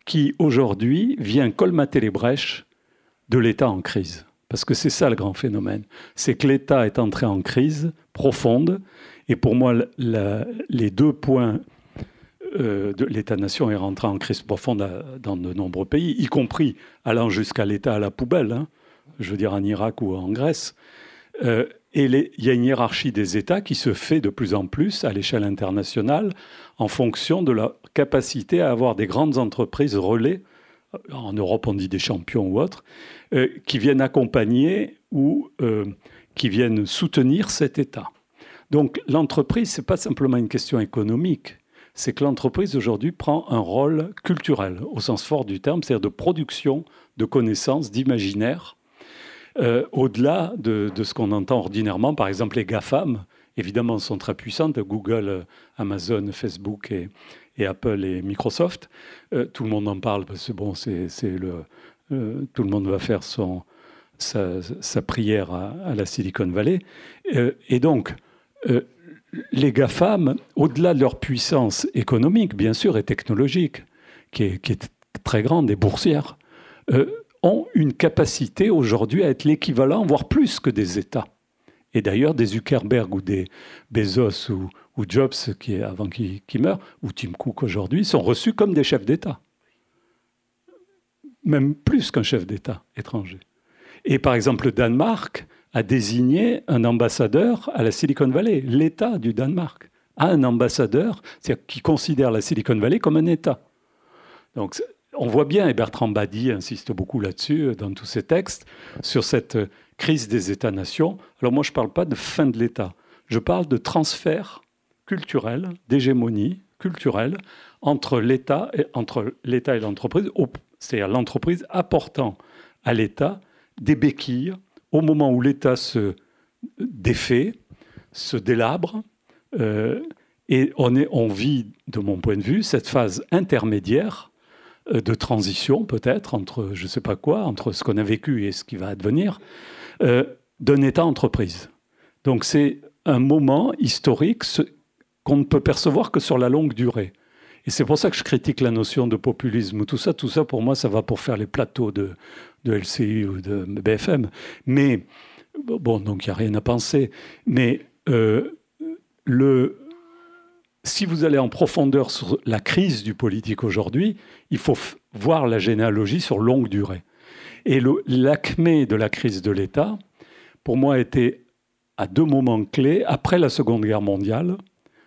qui aujourd'hui vient colmater les brèches de l'État en crise. Parce que c'est ça le grand phénomène. C'est que l'État est entré en crise profonde. Et pour moi, les deux points euh, de l'État-nation est rentré en crise profonde dans de nombreux pays, y compris allant jusqu'à l'État à la poubelle, hein. je veux dire en Irak ou en Grèce. Euh, et il y a une hiérarchie des États qui se fait de plus en plus à l'échelle internationale en fonction de la capacité à avoir des grandes entreprises relais, en Europe on dit des champions ou autres, euh, qui viennent accompagner ou euh, qui viennent soutenir cet État. Donc l'entreprise, ce n'est pas simplement une question économique, c'est que l'entreprise aujourd'hui prend un rôle culturel, au sens fort du terme, c'est-à-dire de production de connaissances, d'imaginaire, euh, au-delà de, ce qu'on entend ordinairement, par exemple les GAFAM, évidemment, sont très puissantes, Google, Amazon, Facebook et, Apple et Microsoft. Euh, tout le monde en parle parce que bon, c'est, le, tout le monde va faire sa, prière à, la Silicon Valley. et donc, les GAFAM, au-delà de leur puissance économique, bien sûr, et technologique, qui est, qui est très grande et boursière, ont une capacité aujourd'hui à être l'équivalent, voire plus que des États. Et d'ailleurs, des Zuckerberg ou des Bezos ou, Jobs, qui avant qu'il meure, ou Tim Cook aujourd'hui, sont reçus comme des chefs d'État. Même plus qu'un chef d'État étranger. Et par exemple, le Danemark a désigné un ambassadeur à la Silicon Valley. L'État du Danemark a un ambassadeur qui considère la Silicon Valley comme un État. Donc on voit bien, et Bertrand Badi insiste beaucoup là-dessus euh, dans tous ses textes, sur cette euh, crise des États-nations. Alors moi, je ne parle pas de fin de l'État, je parle de transfert culturel, d'hégémonie culturelle entre l'État et, entre l'État et l'entreprise, c'est-à-dire l'entreprise apportant à l'État des béquilles au moment où l'État se défait, se délabre. Euh, et on, est, vit, de mon point de vue, cette phase intermédiaire euh, de transition peut-être entre je ne sais pas quoi, entre ce qu'on a vécu et ce qui va advenir, euh, d'un État-entreprise. Donc c'est un moment historique qu'on ne peut percevoir que sur la longue durée. Et c'est pour ça que je critique la notion de populisme. Tout ça, tout ça, pour moi, ça va pour faire les plateaux de, de LCI ou de BFM. Mais, bon, donc il n'y a rien à penser. Mais euh, le, si vous allez en profondeur sur la crise du politique aujourd'hui, il faut voir la généalogie sur longue durée. Et l'acmé de la crise de l'État, pour moi, était à deux moments clés. Après la Seconde Guerre mondiale,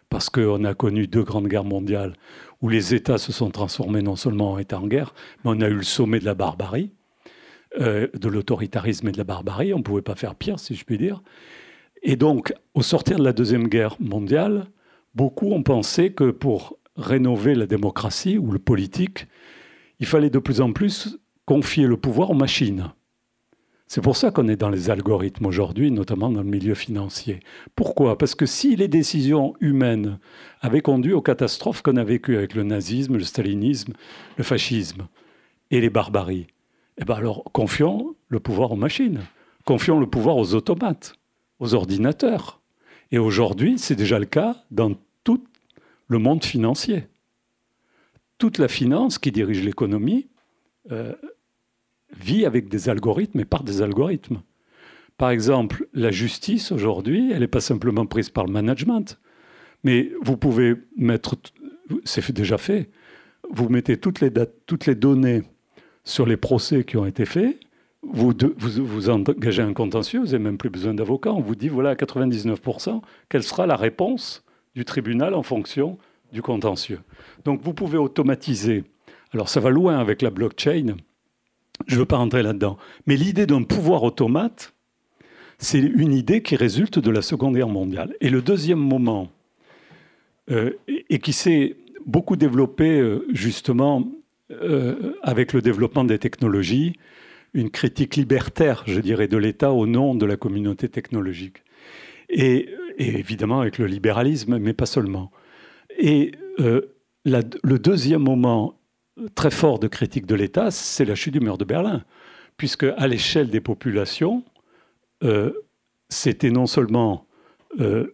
parce qu'on a connu deux grandes guerres mondiales où les États se sont transformés non seulement en États en guerre, mais on a eu le sommet de la barbarie, euh, de l'autoritarisme et de la barbarie. On ne pouvait pas faire pire, si je puis dire. Et donc, au sortir de la Deuxième Guerre mondiale, beaucoup ont pensé que pour rénover la démocratie ou le politique, il fallait de plus en plus confier le pouvoir aux machines. C'est pour ça qu'on est dans les algorithmes aujourd'hui, notamment dans le milieu financier. Pourquoi? Parce que si les décisions humaines avaient conduit aux catastrophes qu'on a vécues avec le nazisme, le stalinisme, le fascisme et les barbaries, eh bien alors confions le pouvoir aux machines, confions le pouvoir aux automates, aux ordinateurs. Et aujourd'hui, c'est déjà le cas dans tout le monde financier. Toute la finance qui dirige l'économie euh, vit avec des algorithmes et par des algorithmes. Par exemple, la justice aujourd'hui, elle n'est pas simplement prise par le management, mais vous pouvez mettre, c'est déjà fait, vous mettez toutes les, données sur les procès qui ont été faits, vous, engagez un contentieux, vous n'avez même plus besoin d'avocat, on vous dit, voilà, à 99%, quelle sera la réponse du tribunal en fonction du contentieux. Donc vous pouvez automatiser. Alors ça va loin avec la blockchain, je ne veux pas rentrer là-dedans. Mais l'idée d'un pouvoir automate, c'est une idée qui résulte de la Seconde Guerre mondiale. Et le deuxième moment, euh, et qui s'est beaucoup développé euh, justement euh, avec le développement des technologies, une critique libertaire, je dirais, de l'État au nom de la communauté technologique. Et, évidemment avec le libéralisme, mais pas seulement. Et le deuxième moment très fort de critique de l'État, c'est la chute du mur de Berlin, puisque à l'échelle des populations, euh, c'était non seulement euh,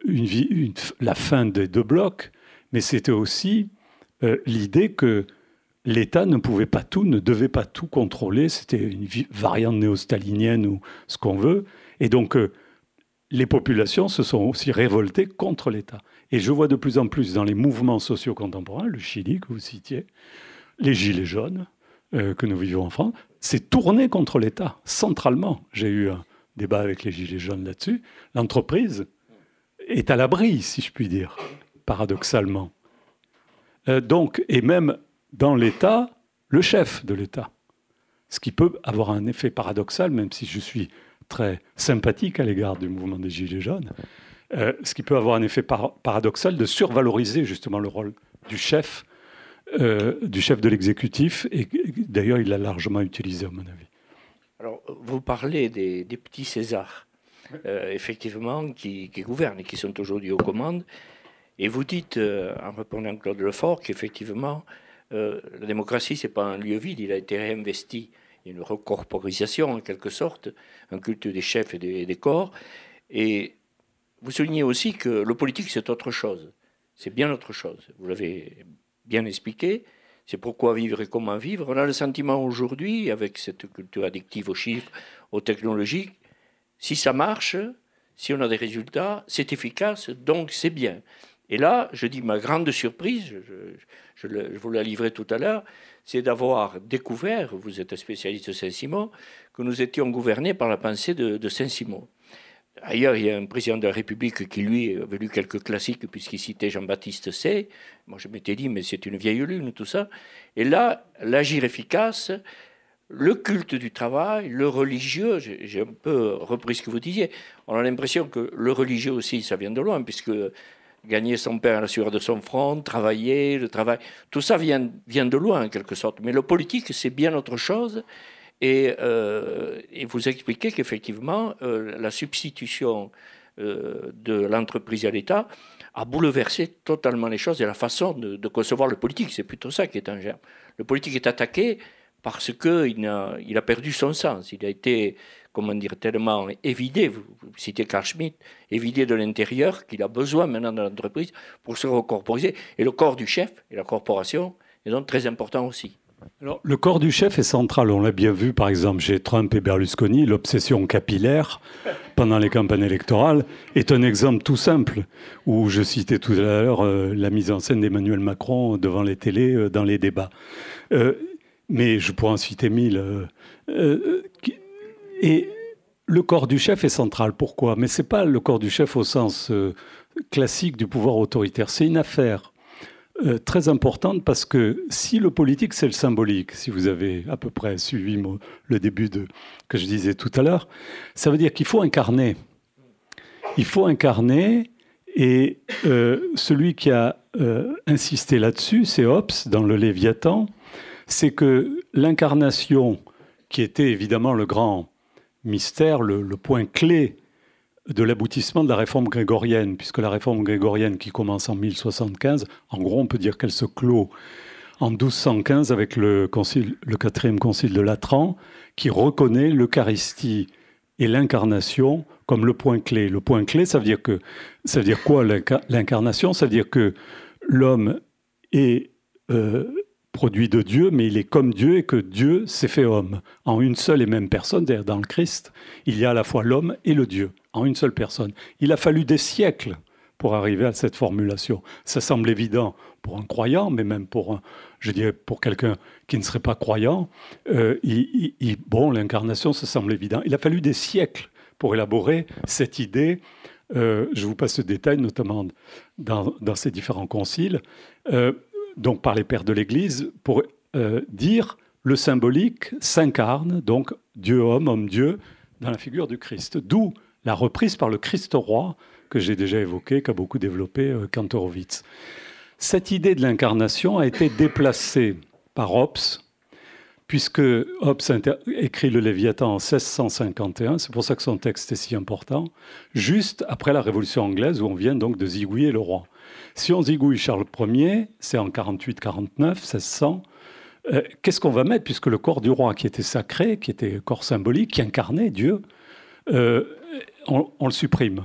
la fin des deux blocs, mais c'était aussi euh, l'idée que l'État ne pouvait pas tout, ne devait pas tout contrôler. C'était une variante néo-stalinienne ou ce qu'on veut. Et donc, les populations se sont aussi révoltées contre l'État. Et je vois de plus en plus dans les mouvements sociaux contemporains, le Chili que vous citiez, les gilets jaunes euh, que nous vivons en France, c'est tourné contre l'État, centralement. J'ai eu un débat avec les gilets jaunes là-dessus. L'entreprise est à l'abri, si je puis dire, paradoxalement. Euh, donc, et même dans l'État, le chef de l'État. Ce qui peut avoir un effet paradoxal, même si je suis très sympathique à l'égard du mouvement des Gilets jaunes, euh, ce qui peut avoir un effet paradoxal de survaloriser justement le rôle du chef euh, du chef de l'exécutif, et d'ailleurs il l'a largement utilisé à mon avis. Alors, vous parlez des, petits Césars, euh, effectivement, qui, gouvernent et qui sont aujourd'hui aux commandes, et vous dites, euh, en répondant à Claude Lefort, qu'effectivement, la démocratie, ce n'est pas un lieu vide, il a été réinvesti. Une recorporisation, en quelque sorte, un culte des chefs et des, des corps. Et vous soulignez aussi que le politique, c'est autre chose. C'est bien autre chose. Vous l'avez bien expliqué. C'est pourquoi vivre et comment vivre. On a le sentiment aujourd'hui, avec cette culture addictive aux chiffres, aux technologies, si ça marche, si on a des résultats, c'est efficace, donc c'est bien. Et là, je dis ma grande surprise, je, vous la livrer tout à l'heure, c'est d'avoir découvert, vous êtes un spécialiste de Saint-Simon, que nous étions gouvernés par la pensée de Saint-Simon. Ailleurs, il y a un président de la République qui, lui, avait lu quelques classiques puisqu'il citait Jean-Baptiste C. Moi, je m'étais dit, mais c'est une vieille lune, tout ça. Et là, l'agir efficace, le culte du travail, le religieux, j'ai un peu repris ce que vous disiez. On a l'impression que le religieux aussi, ça vient de loin, puisque gagner son père à la sueur de son front, travailler, le travail, tout ça vient, vient de loin en quelque sorte. Mais le politique, c'est bien autre chose. Euh, et, vous expliquez qu'effectivement, euh, la substitution euh, de l'entreprise à l'État a bouleversé totalement les choses et la façon de, concevoir le politique. C'est plutôt ça qui est en germe. Le politique est attaqué parce qu'il a, perdu son sens. Il a été, comment dire, tellement évidé, vous, citez Carl Schmitt, évidé de l'intérieur qu'il a besoin maintenant de l'entreprise pour se recorporiser. Et le corps du chef et la corporation est donc très important aussi. Le corps du chef est central. On l'a bien vu, par exemple, chez Trump et Berlusconi. L'obsession capillaire pendant les campagnes électorales est un exemple tout simple, où je citais tout à l'heure euh, la mise en scène d'Emmanuel Macron devant les télés euh, dans les débats. Euh, mais je pourrais en citer mille. et le corps du chef est central. Pourquoi? Mais ce n'est pas le corps du chef au sens classique du pouvoir autoritaire. C'est une affaire euh, très importante parce que si le politique, c'est le symbolique, si vous avez à peu près suivi le début de, que je disais tout à l'heure, ça veut dire qu'il faut incarner. Il faut incarner, et euh, celui qui a euh, insisté là-dessus, c'est Hobbes dans le Léviathan, c'est que l'incarnation, qui était évidemment le grand mystère, le point clé de l'aboutissement de la réforme grégorienne, puisque la réforme grégorienne qui commence en 1075, en gros on peut dire qu'elle se clôt en 1215 avec le, concile, le quatrième concile de Latran, qui reconnaît l'Eucharistie et l'incarnation comme le point clé. Le point clé, ça veut dire que ça veut dire quoi l'incarnation? Ça veut dire que l'homme est euh, produit de Dieu, mais il est comme Dieu et que Dieu s'est fait homme en une seule et même personne. Dans le Christ, il y a à la fois l'homme et le Dieu en une seule personne. Il a fallu des siècles pour arriver à cette formulation. Ça semble évident pour un croyant, mais même pour, un, je dirais, pour quelqu'un qui ne serait pas croyant. Euh, bon, l'incarnation, ça semble évident. Il a fallu des siècles pour élaborer cette idée. Euh, je vous passe ce détail, notamment dans, ces différents conciles, euh, donc par les pères de l'Église, pour dire le symbolique s'incarne, donc Dieu-homme, homme-dieu, dans la figure du Christ. D'où la reprise par le Christ roi que j'ai déjà évoqué, qu'a beaucoup développé euh, Kantorowicz. Cette idée de l'incarnation a été déplacée par Hobbes, puisque Hobbes écrit le Léviathan en 1651, c'est pour ça que son texte est si important, juste après la Révolution anglaise où on vient donc de zigouiller le roi. Si on zigouille Charles Ier, c'est en 48-49, 1600, euh, qu'est-ce qu'on va mettre puisque le corps du roi qui était sacré, qui était corps symbolique, qui incarnait Dieu, euh, on, le supprime.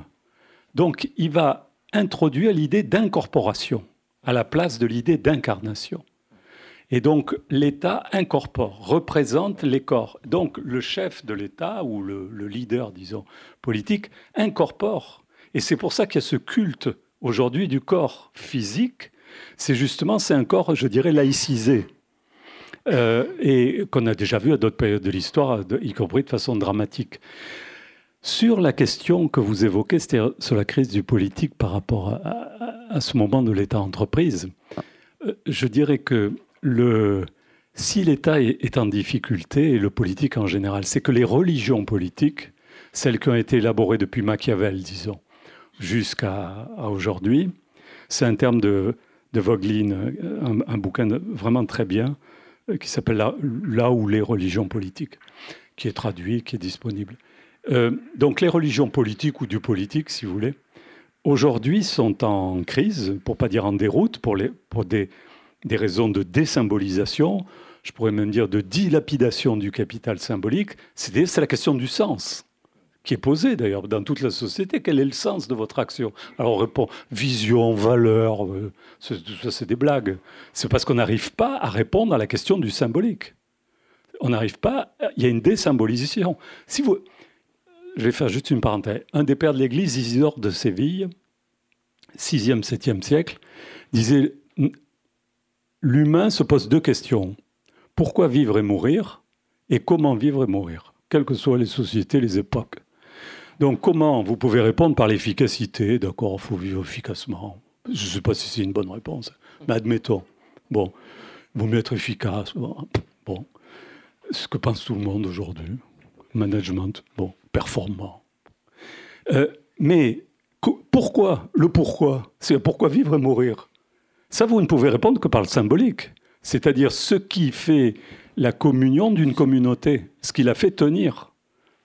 Donc il va introduire l'idée d'incorporation à la place de l'idée d'incarnation. Et donc l'État incorpore, représente les corps. Donc le chef de l'État ou le, leader, disons, politique, incorpore. Et c'est pour ça qu'il y a ce culte aujourd'hui du corps physique. C'est justement, c'est un corps, je dirais, laïcisé. Euh, et qu'on a déjà vu à d'autres périodes de l'histoire, y compris de façon dramatique. Sur la question que vous évoquez, c'est-à-dire sur la crise du politique par rapport à, ce moment de l'État-entreprise, euh, je dirais que le, si l'État est, en difficulté, et le politique en général, c'est que les religions politiques, celles qui ont été élaborées depuis Machiavel, disons, jusqu'à aujourd'hui, c'est un terme de, de un, bouquin vraiment très bien, euh, qui s'appelle là, là où les religions politiques, qui est traduit, qui est disponible. Euh, donc les religions politiques ou du politique, si vous voulez, aujourd'hui sont en crise, pour pas dire en déroute, pour, pour des, des raisons de désymbolisation, je pourrais même dire de dilapidation du capital symbolique. C'est la question du sens qui est posée d'ailleurs dans toute la société. Quel est le sens de votre action? Alors on répond vision, valeur, euh, tout ça c'est des blagues. C'est parce qu'on n'arrive pas à répondre à la question du symbolique. On n'arrive pas, il y a une désymbolisation. Si vous, je vais faire juste une parenthèse. Un des pères de l'Église, Isidore de Séville, 6e, 7e siècle, disait L'humain se pose deux questions. Pourquoi vivre et mourir? Et comment vivre et mourir? Quelles que soient les sociétés, les époques. Donc, comment Vous pouvez répondre par l'efficacité? D'accord, il faut vivre efficacement. Je ne sais pas si c'est une bonne réponse, mais admettons. Bon, vaut mieux être efficace. Bon, ce que pense tout le monde aujourd'hui. Management, bon performant. Euh, mais pourquoi Le pourquoi? C'est pourquoi vivre et mourir? Ça, vous ne pouvez répondre que par le symbolique, c'est-à-dire ce qui fait la communion d'une communauté, ce qui la fait tenir,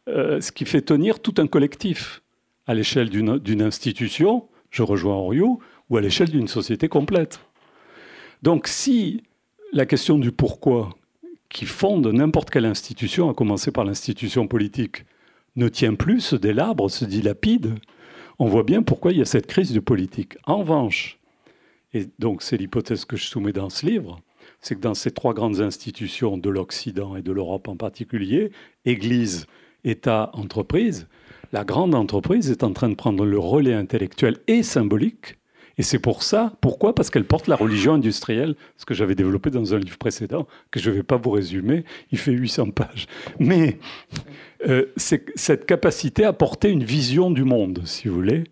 euh, ce qui fait tenir tout un collectif à l'échelle d'une institution, je rejoins Oriou, ou à l'échelle d'une société complète. Donc si la question du pourquoi qui fonde n'importe quelle institution, à commencer par l'institution politique, ne tient plus, se délabre, se dilapide, on voit bien pourquoi il y a cette crise de politique. En revanche, et donc c'est l'hypothèse que je soumets dans ce livre, c'est que dans ces trois grandes institutions de l'Occident et de l'Europe en particulier, Église, État, entreprise, la grande entreprise est en train de prendre le relais intellectuel et symbolique. Et c'est pour ça, pourquoi? Parce qu'elle porte la religion industrielle, ce que j'avais développé dans un livre précédent, que je ne vais pas vous résumer, il fait 800 pages. Mais euh, c'est cette capacité à porter une vision du monde, si vous voulez,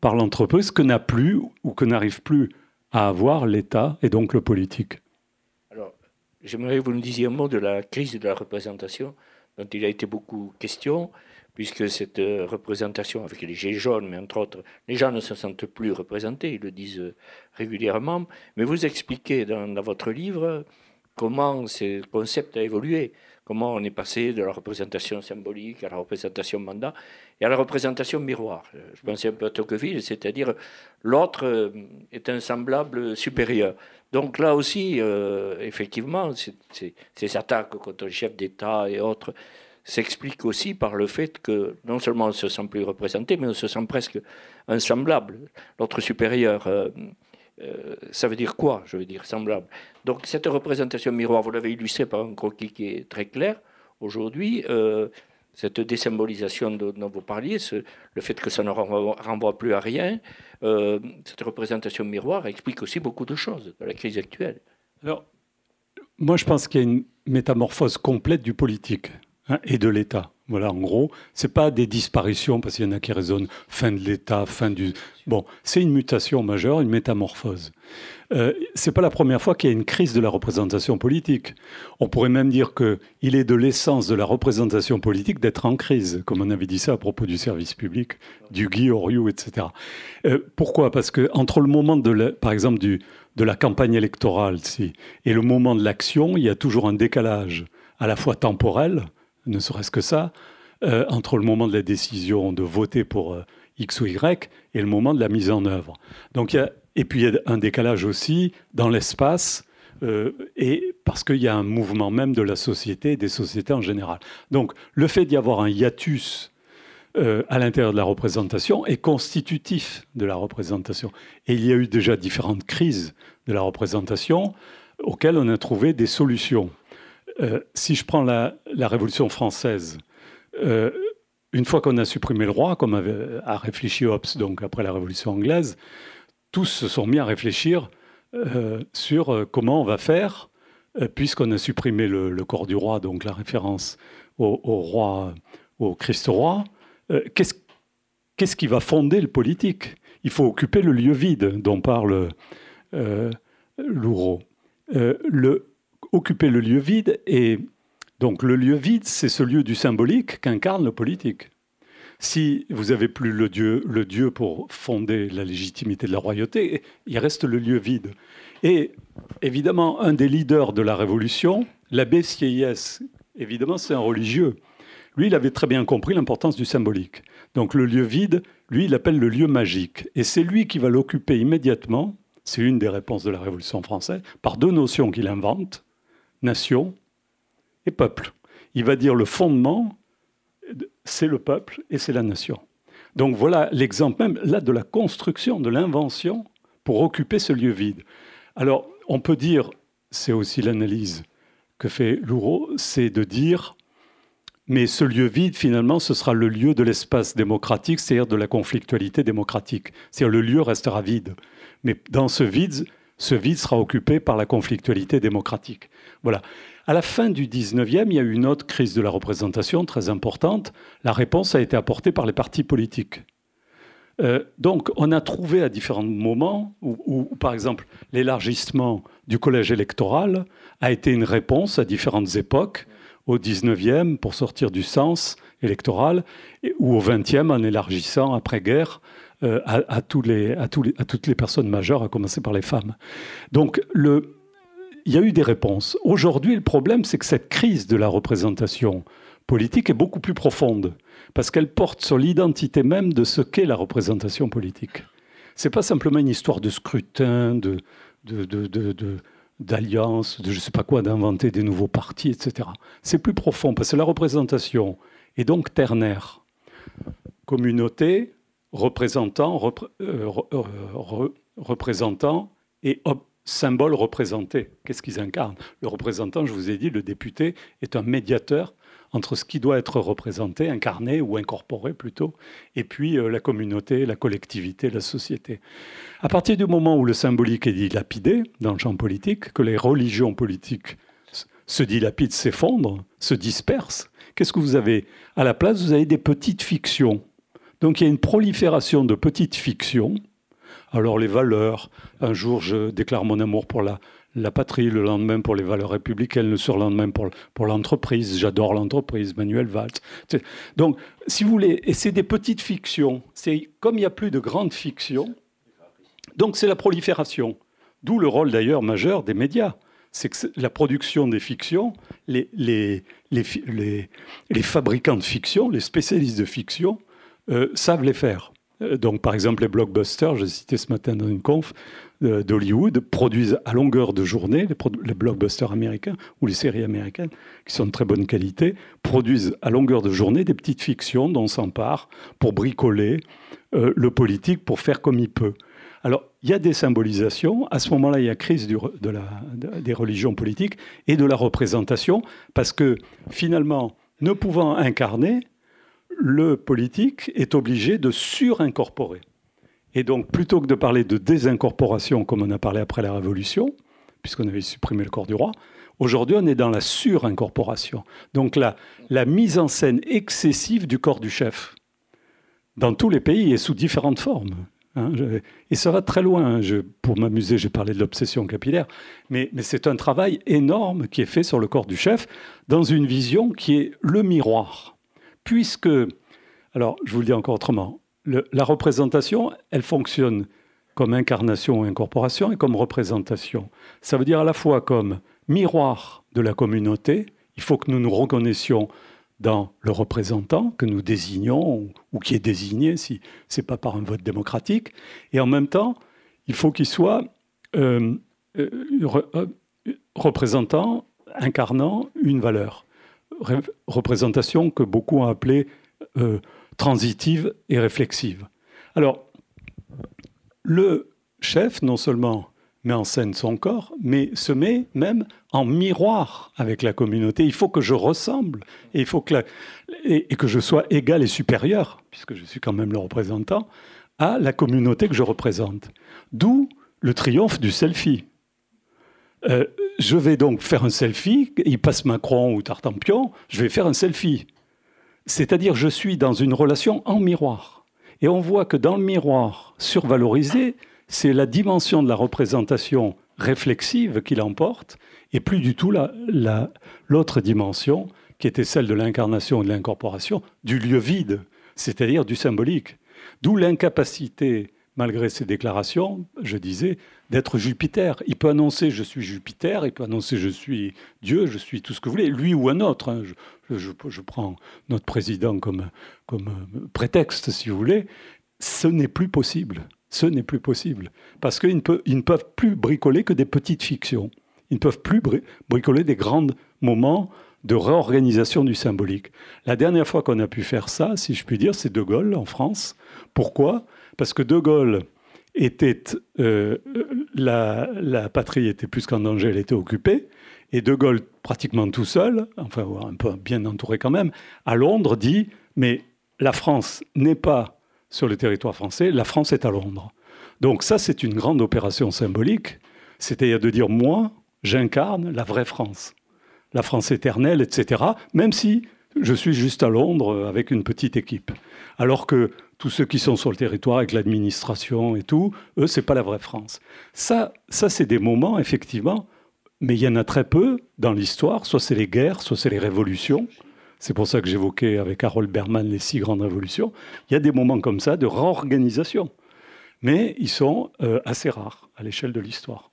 par l'entreprise que n'a plus ou que n'arrive plus à avoir l'État et donc le politique. Alors, j'aimerais que vous nous disiez un mot de la crise de la représentation, dont il a été beaucoup question, puisque cette euh, représentation avec les Gilets jaunes, mais entre autres, les gens ne se sentent plus représentés, ils le disent euh, régulièrement. Mais vous expliquez dans, dans votre livre comment ce concept a évolué comment on est passé de la représentation symbolique à la représentation mandat et à la représentation miroir. Je pensais un peu à Tocqueville, c'est-à-dire l'autre euh, est un semblable supérieur. Donc là aussi, euh, effectivement, ces attaques contre les chefs d'État et autres s'expliquent aussi par le fait que non seulement on ne se sent plus représenté, mais on se sent presque un semblable, l'autre supérieur. Euh, euh, ça veut dire quoi? Je veux dire semblable. Donc cette représentation miroir, vous l'avez illustrée par un croquis qui est très clair. Aujourd'hui, cette désymbolisation dont vous parliez, le fait que ça ne renvoie, plus à rien, euh, cette représentation miroir explique aussi beaucoup de choses de la crise actuelle. Alors, moi je pense qu'il y a une métamorphose complète du politique hein, et de l'État. Voilà, en gros, c'est pas des disparitions parce qu'il y en a qui raisonnent fin de l'État, fin du. Bon, c'est une mutation majeure, une métamorphose. Euh, c'est pas la première fois qu'il y a une crise de la représentation politique. On pourrait même dire que il est de l'essence de la représentation politique d'être en crise, comme on avait dit ça à propos du service public, du Guy Oriou, etc. Euh, pourquoi? Parce que entre le moment de, par exemple, du, de la campagne électorale, si, et le moment de l'action, il y a toujours un décalage, à la fois temporel ne serait-ce que ça, euh, entre le moment de la décision de voter pour euh, X ou Y et le moment de la mise en œuvre. Donc, et puis il y a un décalage aussi dans l'espace, euh, et parce qu'il y a un mouvement même de la société et des sociétés en général. Donc le fait d'y avoir un hiatus à l'intérieur de la représentation est constitutif de la représentation. Et il y a eu déjà différentes crises de la représentation auxquelles on a trouvé des solutions. Euh, si je prends la, Révolution française, euh, une fois qu'on a supprimé le roi, comme a réfléchi Hobbes donc après la Révolution anglaise, tous se sont mis à réfléchir euh, sur comment on va faire, puisqu'on a supprimé le, corps du roi, donc la référence au, roi, au Christ roi. Qu'est-ce qui va fonder le politique? Il faut occuper le lieu vide dont parle Louraud. le, occuper le lieu vide. Et donc le lieu vide, c'est ce lieu du symbolique qu'incarne le politique. Si vous n'avez plus le dieu, le dieu pour fonder la légitimité de la royauté, il reste le lieu vide. Et évidemment, un des leaders de la Révolution, l'abbé Sieyès, évidemment, c'est un religieux. Lui, il avait très bien compris l'importance du symbolique. Donc le lieu vide, lui, il appelle le lieu magique. Et c'est lui qui va l'occuper immédiatement, c'est une des réponses de la Révolution française, par deux notions qu'il invente, nation et peuple. Il va dire le fondement, c'est le peuple et c'est la nation. Donc voilà l'exemple même là de la construction, de l'invention pour occuper ce lieu vide. Alors on peut dire, c'est aussi l'analyse que fait Louraud, c'est de dire, mais ce lieu vide, finalement, ce sera le lieu de l'espace démocratique, c'est-à-dire de la conflictualité démocratique. C'est-à-dire le lieu restera vide. Mais dans ce vide, ce vide sera occupé par la conflictualité démocratique. Voilà. À la fin du 19e, il y a eu une autre crise de la représentation très importante. La réponse a été apportée par les partis politiques. Euh, donc, on a trouvé à différents moments où, par exemple, l'élargissement du collège électoral a été une réponse à différentes époques, au 19e pour sortir du sens électoral, ou au 20e en élargissant après-guerre euh, à, toutes les personnes majeures, à commencer par les femmes. Donc, il y a eu des réponses. Aujourd'hui, le problème, c'est que cette crise de la représentation politique est beaucoup plus profonde, parce qu'elle porte sur l'identité même de ce qu'est la représentation politique. Ce n'est pas simplement une histoire de scrutin, de, de je ne sais pas quoi, d'inventer des nouveaux partis, etc. C'est plus profond, parce que la représentation est donc ternaire. Communauté, représentant, euh, euh, représentant et symbole représenté. Qu'est-ce qu'ils incarnent? Le représentant, je vous ai dit, le député est un médiateur entre ce qui doit être représenté, incarné ou incorporé plutôt, et puis euh, la communauté, la collectivité, la société. À partir du moment où le symbolique est dilapidé dans le champ politique, que les religions politiques se dilapident, s'effondrent, se dispersent, qu'est-ce que vous avez? À la place, vous avez des petites fictions. Donc il y a une prolifération de petites fictions. Alors les valeurs, un jour je déclare mon amour pour la, la patrie, le lendemain pour les valeurs républicaines, le surlendemain pour, pour l'entreprise. J'adore l'entreprise, Manuel Valls. Donc, si vous voulez, et c'est des petites fictions. C'est comme il n'y a plus de grandes fictions, donc c'est la prolifération. D'où le rôle d'ailleurs majeur des médias. C'est que la production des fictions, les, les, les, les, fabricants de fiction, les spécialistes de fiction, savent les faire. Euh, donc, par exemple, les blockbusters, j'ai cité ce matin dans une conf, d'Hollywood produisent à longueur de journée, les, blockbusters américains ou les séries américaines, qui sont de très bonne qualité, produisent à longueur de journée des petites fictions dont on s'empare pour bricoler euh, le politique, pour faire comme il peut. Alors, il y a des symbolisations. À ce moment-là, il y a crise la, des religions politiques et de la représentation, parce que finalement, ne pouvant incarner, le politique est obligé de surincorporer. Et donc, plutôt que de parler de désincorporation, comme on a parlé après la Révolution, puisqu'on avait supprimé le corps du roi, aujourd'hui, on est dans la surincorporation. Donc, la, mise en scène excessive du corps du chef, dans tous les pays et sous différentes formes. Hein, et ça va très loin. Je, pour m'amuser, j'ai parlé de l'obsession capillaire, mais c'est un travail énorme qui est fait sur le corps du chef dans une vision qui est le miroir. Puisque, alors je vous le dis encore autrement, la représentation, elle fonctionne comme incarnation ou incorporation et comme représentation. Ça veut dire à la fois comme miroir de la communauté, il faut que nous nous reconnaissions dans le représentant que nous désignons ou, qui est désigné si ce n'est pas par un vote démocratique, et en même temps, il faut qu'il soit euh, euh, euh, représentant, incarnant une valeur. Représentation que beaucoup ont appelée transitive et réflexive. Alors, le chef, non seulement met en scène son corps, mais se met même en miroir avec la communauté. Il faut que je ressemble et il faut que, et, que je sois égal et supérieur, puisque je suis quand même le représentant, à la communauté que je représente. D'où le triomphe du selfie. Euh, je vais donc faire un selfie, il passe Macron ou Tartampion, je vais faire un selfie. C'est-à-dire, je suis dans une relation en miroir. Et on voit que dans le miroir survalorisé, c'est la dimension de la représentation réflexive qui l'emporte, et plus du tout l'autre dimension qui était celle de l'incarnation et de l'incorporation du lieu vide, c'est-à-dire du symbolique. D'où l'incapacité malgré ses déclarations, je disais, d'être Jupiter. Il peut annoncer je suis Jupiter, il peut annoncer je suis Dieu, je suis tout ce que vous voulez, lui ou un autre. Hein. Je, prends notre président comme, comme euh, prétexte, si vous voulez. Ce n'est plus possible. Ce n'est plus possible. Parce qu'ils ne, peuvent, ne peuvent plus bricoler que des petites fictions. Ils ne peuvent plus bricoler des grands moments de réorganisation du symbolique. La dernière fois qu'on a pu faire ça, si je puis dire, c'est De Gaulle en France. Pourquoi? Parce que De Gaulle était. Euh, la, patrie était plus qu'en danger, elle était occupée. Et De Gaulle, pratiquement tout seul, enfin un peu bien entouré quand même, à Londres, dit Mais la France n'est pas sur le territoire français, la France est à Londres. Donc, ça, c'est une grande opération symbolique. C'est-à-dire de dire Moi, j'incarne la vraie France, la France éternelle, etc., même si je suis juste à Londres avec une petite équipe. Alors que tous ceux qui sont sur le territoire avec l'administration et tout, eux, c'est pas la vraie France. Ça, ça c'est des moments, effectivement, mais il y en a très peu dans l'histoire. Soit c'est les guerres, soit c'est les révolutions. C'est pour ça que j'évoquais avec Harold Berman les six grandes révolutions. Il y a des moments comme ça de réorganisation. Mais ils sont euh, assez rares à l'échelle de l'histoire.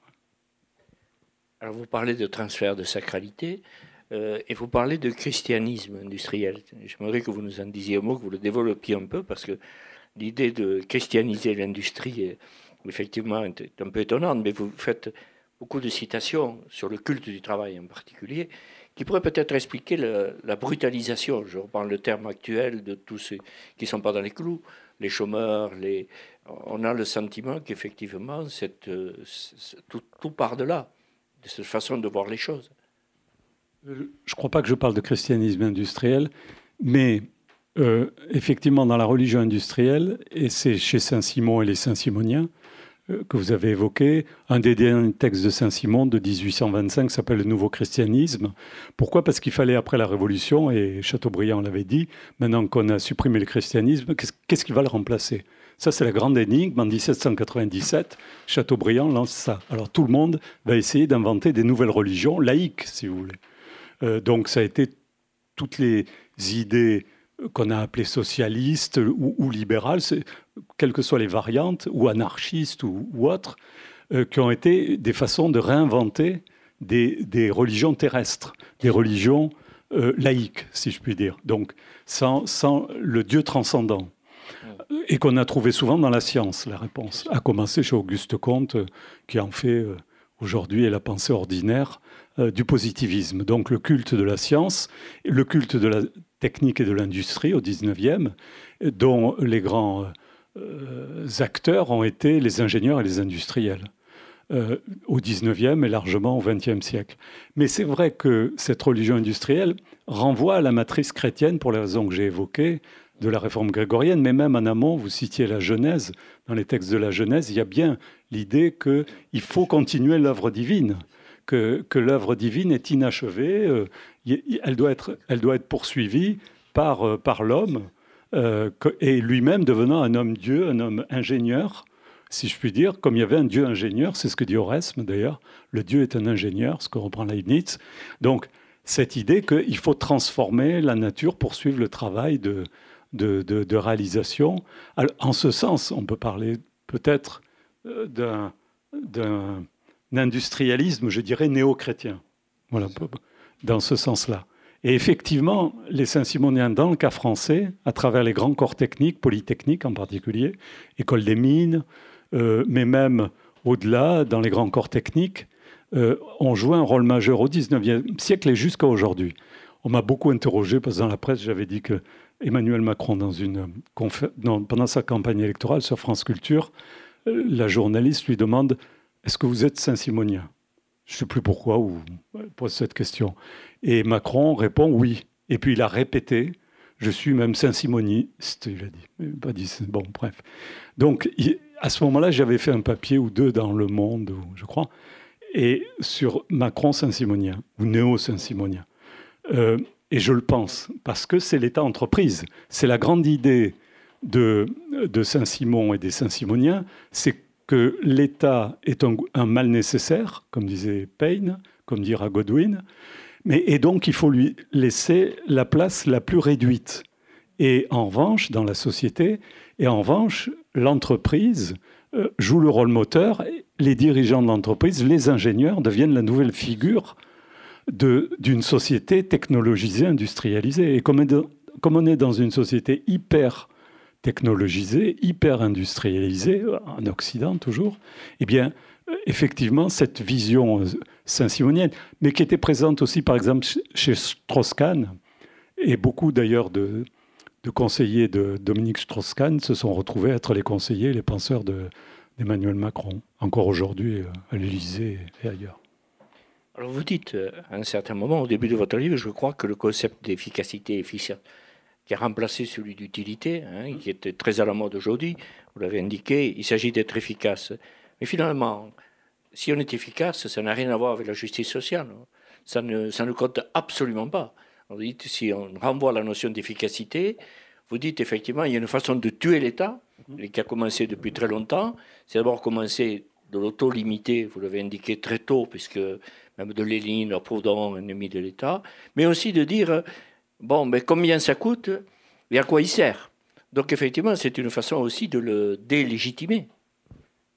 Alors vous parlez de transfert de sacralité. Euh, et vous parlez de christianisme industriel. J'aimerais que vous nous en disiez un mot, que vous le développiez un peu, parce que l'idée de christianiser l'industrie, effectivement, est un peu étonnante, mais vous faites beaucoup de citations sur le culte du travail en particulier, qui pourraient peut-être expliquer la brutalisation, je reprends le terme actuel, de tous ceux qui ne sont pas dans les clous, les chômeurs, on a le sentiment qu'effectivement, cette, tout, tout part de là, de cette façon de voir les choses. Je ne crois pas que je parle de christianisme industriel, mais euh, effectivement, dans la religion industrielle, et c'est chez Saint-Simon et les Saint-Simoniens euh, que vous avez évoqué, un des derniers textes de Saint-Simon de 1825 s'appelle Le Nouveau Christianisme. Pourquoi? Parce qu'il fallait, après la Révolution, et Chateaubriand l'avait dit, maintenant qu'on a supprimé le christianisme, qu'est-ce qui va le remplacer? Ça, c'est la grande énigme. En 1797, Chateaubriand lance ça. Alors tout le monde va essayer d'inventer des nouvelles religions laïques, si vous voulez. Euh, donc ça a été toutes les idées qu'on a appelées socialistes ou, libérales, quelles que soient les variantes, ou anarchistes ou, autres, euh, qui ont été des façons de réinventer des, religions terrestres, des religions euh, laïques, si je puis dire. Donc sans, le Dieu transcendant. Et qu'on a trouvé souvent dans la science, la réponse. À commencer chez Auguste Comte, qui en fait aujourd'hui la pensée ordinaire du positivisme. Donc le culte de la science, le culte de la technique et de l'industrie au 19e, dont les grands euh, acteurs ont été les ingénieurs et les industriels. Euh, au 19e et largement au 20e siècle. Mais c'est vrai que cette religion industrielle renvoie à la matrice chrétienne pour les raisons que j'ai évoquées de la réforme grégorienne, mais même en amont, vous citiez la Genèse, dans les textes de la Genèse, il y a bien l'idée qu'il faut continuer l'œuvre divine que, l'œuvre divine est inachevée, euh, elle, doit être, elle doit être poursuivie par, euh, par l'homme, euh, et lui-même devenant un homme-dieu, un homme ingénieur, si je puis dire, comme il y avait un dieu ingénieur, c'est ce que dit Oresme d'ailleurs, le dieu est un ingénieur, ce que reprend Leibniz. Donc, cette idée qu'il faut transformer la nature pour suivre le travail de, de, de réalisation. en ce sens, on peut parler peut-être d'un industrialisme, je dirais, néo-chrétien. Voilà, dans ce sens-là. Et effectivement, les Saint-Simoniens, dans le cas français, à travers les grands corps techniques, polytechniques en particulier, école des mines, euh, mais même au-delà, dans les grands corps techniques, euh, ont joué un rôle majeur au XIXe siècle et jusqu'à aujourd'hui. On m'a beaucoup interrogé, parce que dans la presse, j'avais dit que Emmanuel Macron, pendant sa campagne électorale sur France Culture, euh, la journaliste lui demande est-ce que vous êtes Saint-Simonien Je ne sais plus pourquoi ou pose cette question. Et Macron répond oui. Et puis il a répété je suis même Saint-Simoniste, il a dit. Pas dit, bon, bref. Donc, à ce moment-là, j'avais fait un papier ou deux dans Le Monde, je crois, et sur Macron Saint-Simonien, ou néo-Saint-Simonien. Euh, et je le pense, parce que c'est l'État entreprise. C'est la grande idée de, de Saint-Simon et des Saint-Simoniens, c'est que l'État est un, mal nécessaire, comme disait Payne, comme dira Godwin, mais, et donc il faut lui laisser la place la plus réduite. Et en revanche, dans la société, et en revanche, l'entreprise euh, joue le rôle moteur, les dirigeants de l'entreprise, les ingénieurs deviennent la nouvelle figure d'une société technologisée, industrialisée. Et comme on est dans une société hyper technologisée, hyper industrialisée, en Occident toujours, eh bien, effectivement, cette vision saint-simonienne, mais qui était présente aussi, par exemple, chez Strauss-Kahn, et beaucoup d'ailleurs de, conseillers de Dominique Strauss-Kahn se sont retrouvés être les conseillers, les penseurs d'Emmanuel Macron, encore aujourd'hui euh, à l'Élysée et ailleurs. Alors vous dites euh, à un certain moment, au début de votre livre, je crois que le concept d'efficacité efficiente qui a remplacé celui d'utilité, hein, qui était très à la mode aujourd'hui. Vous l'avez indiqué, il s'agit d'être efficace. Mais finalement, si on est efficace, ça n'a rien à voir avec la justice sociale. Hein. Ça ne, ça ne compte absolument pas. Vous dites, si on renvoie la notion d'efficacité, vous dites effectivement, il y a une façon de tuer l'État, mhm. qui a commencé depuis très longtemps. C'est d'abord commencer de l'auto-limiter, vous l'avez indiqué très tôt, puisque même de Lénine, Proudhon, ennemi de l'État, mais aussi de dire Bon, mais combien ça coûte et à quoi il sert? Donc effectivement, c'est une façon aussi de le délégitimer.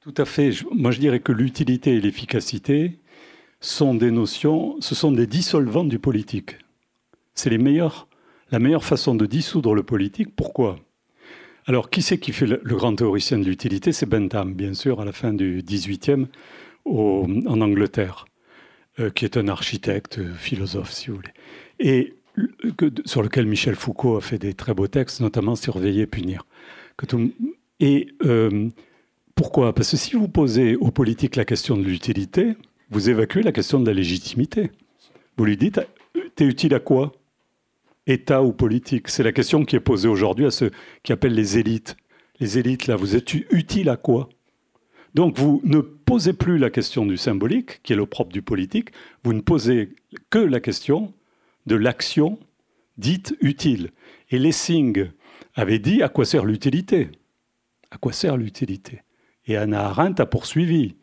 Tout à fait. Moi, je dirais que l'utilité et l'efficacité sont des notions, ce sont des dissolvants du politique. C'est la meilleure façon de dissoudre le politique. Pourquoi? Alors, qui c'est qui fait le, grand théoricien de l'utilité? C'est Bentham, bien sûr, à la fin du 18e, en Angleterre, qui est un architecte, philosophe, si vous voulez, et sur lequel Michel Foucault a fait des très beaux textes, notamment Surveiller, punir. Et pourquoi? Parce que si vous posez aux politiques la question de l'utilité, vous évacuez la question de la légitimité. Vous lui dites, t'es utile à quoi? État ou politique C'est la question qui est posée aujourd'hui à ceux qui appellent les élites. Les élites, là, vous êtes utile à quoi? Donc vous ne posez plus la question du symbolique, qui est le propre du politique, vous ne posez que la question de l'action dite utile. Et Lessing avait dit à quoi sert l'utilité? À quoi sert l'utilité? Et Anna Arendt a poursuivi,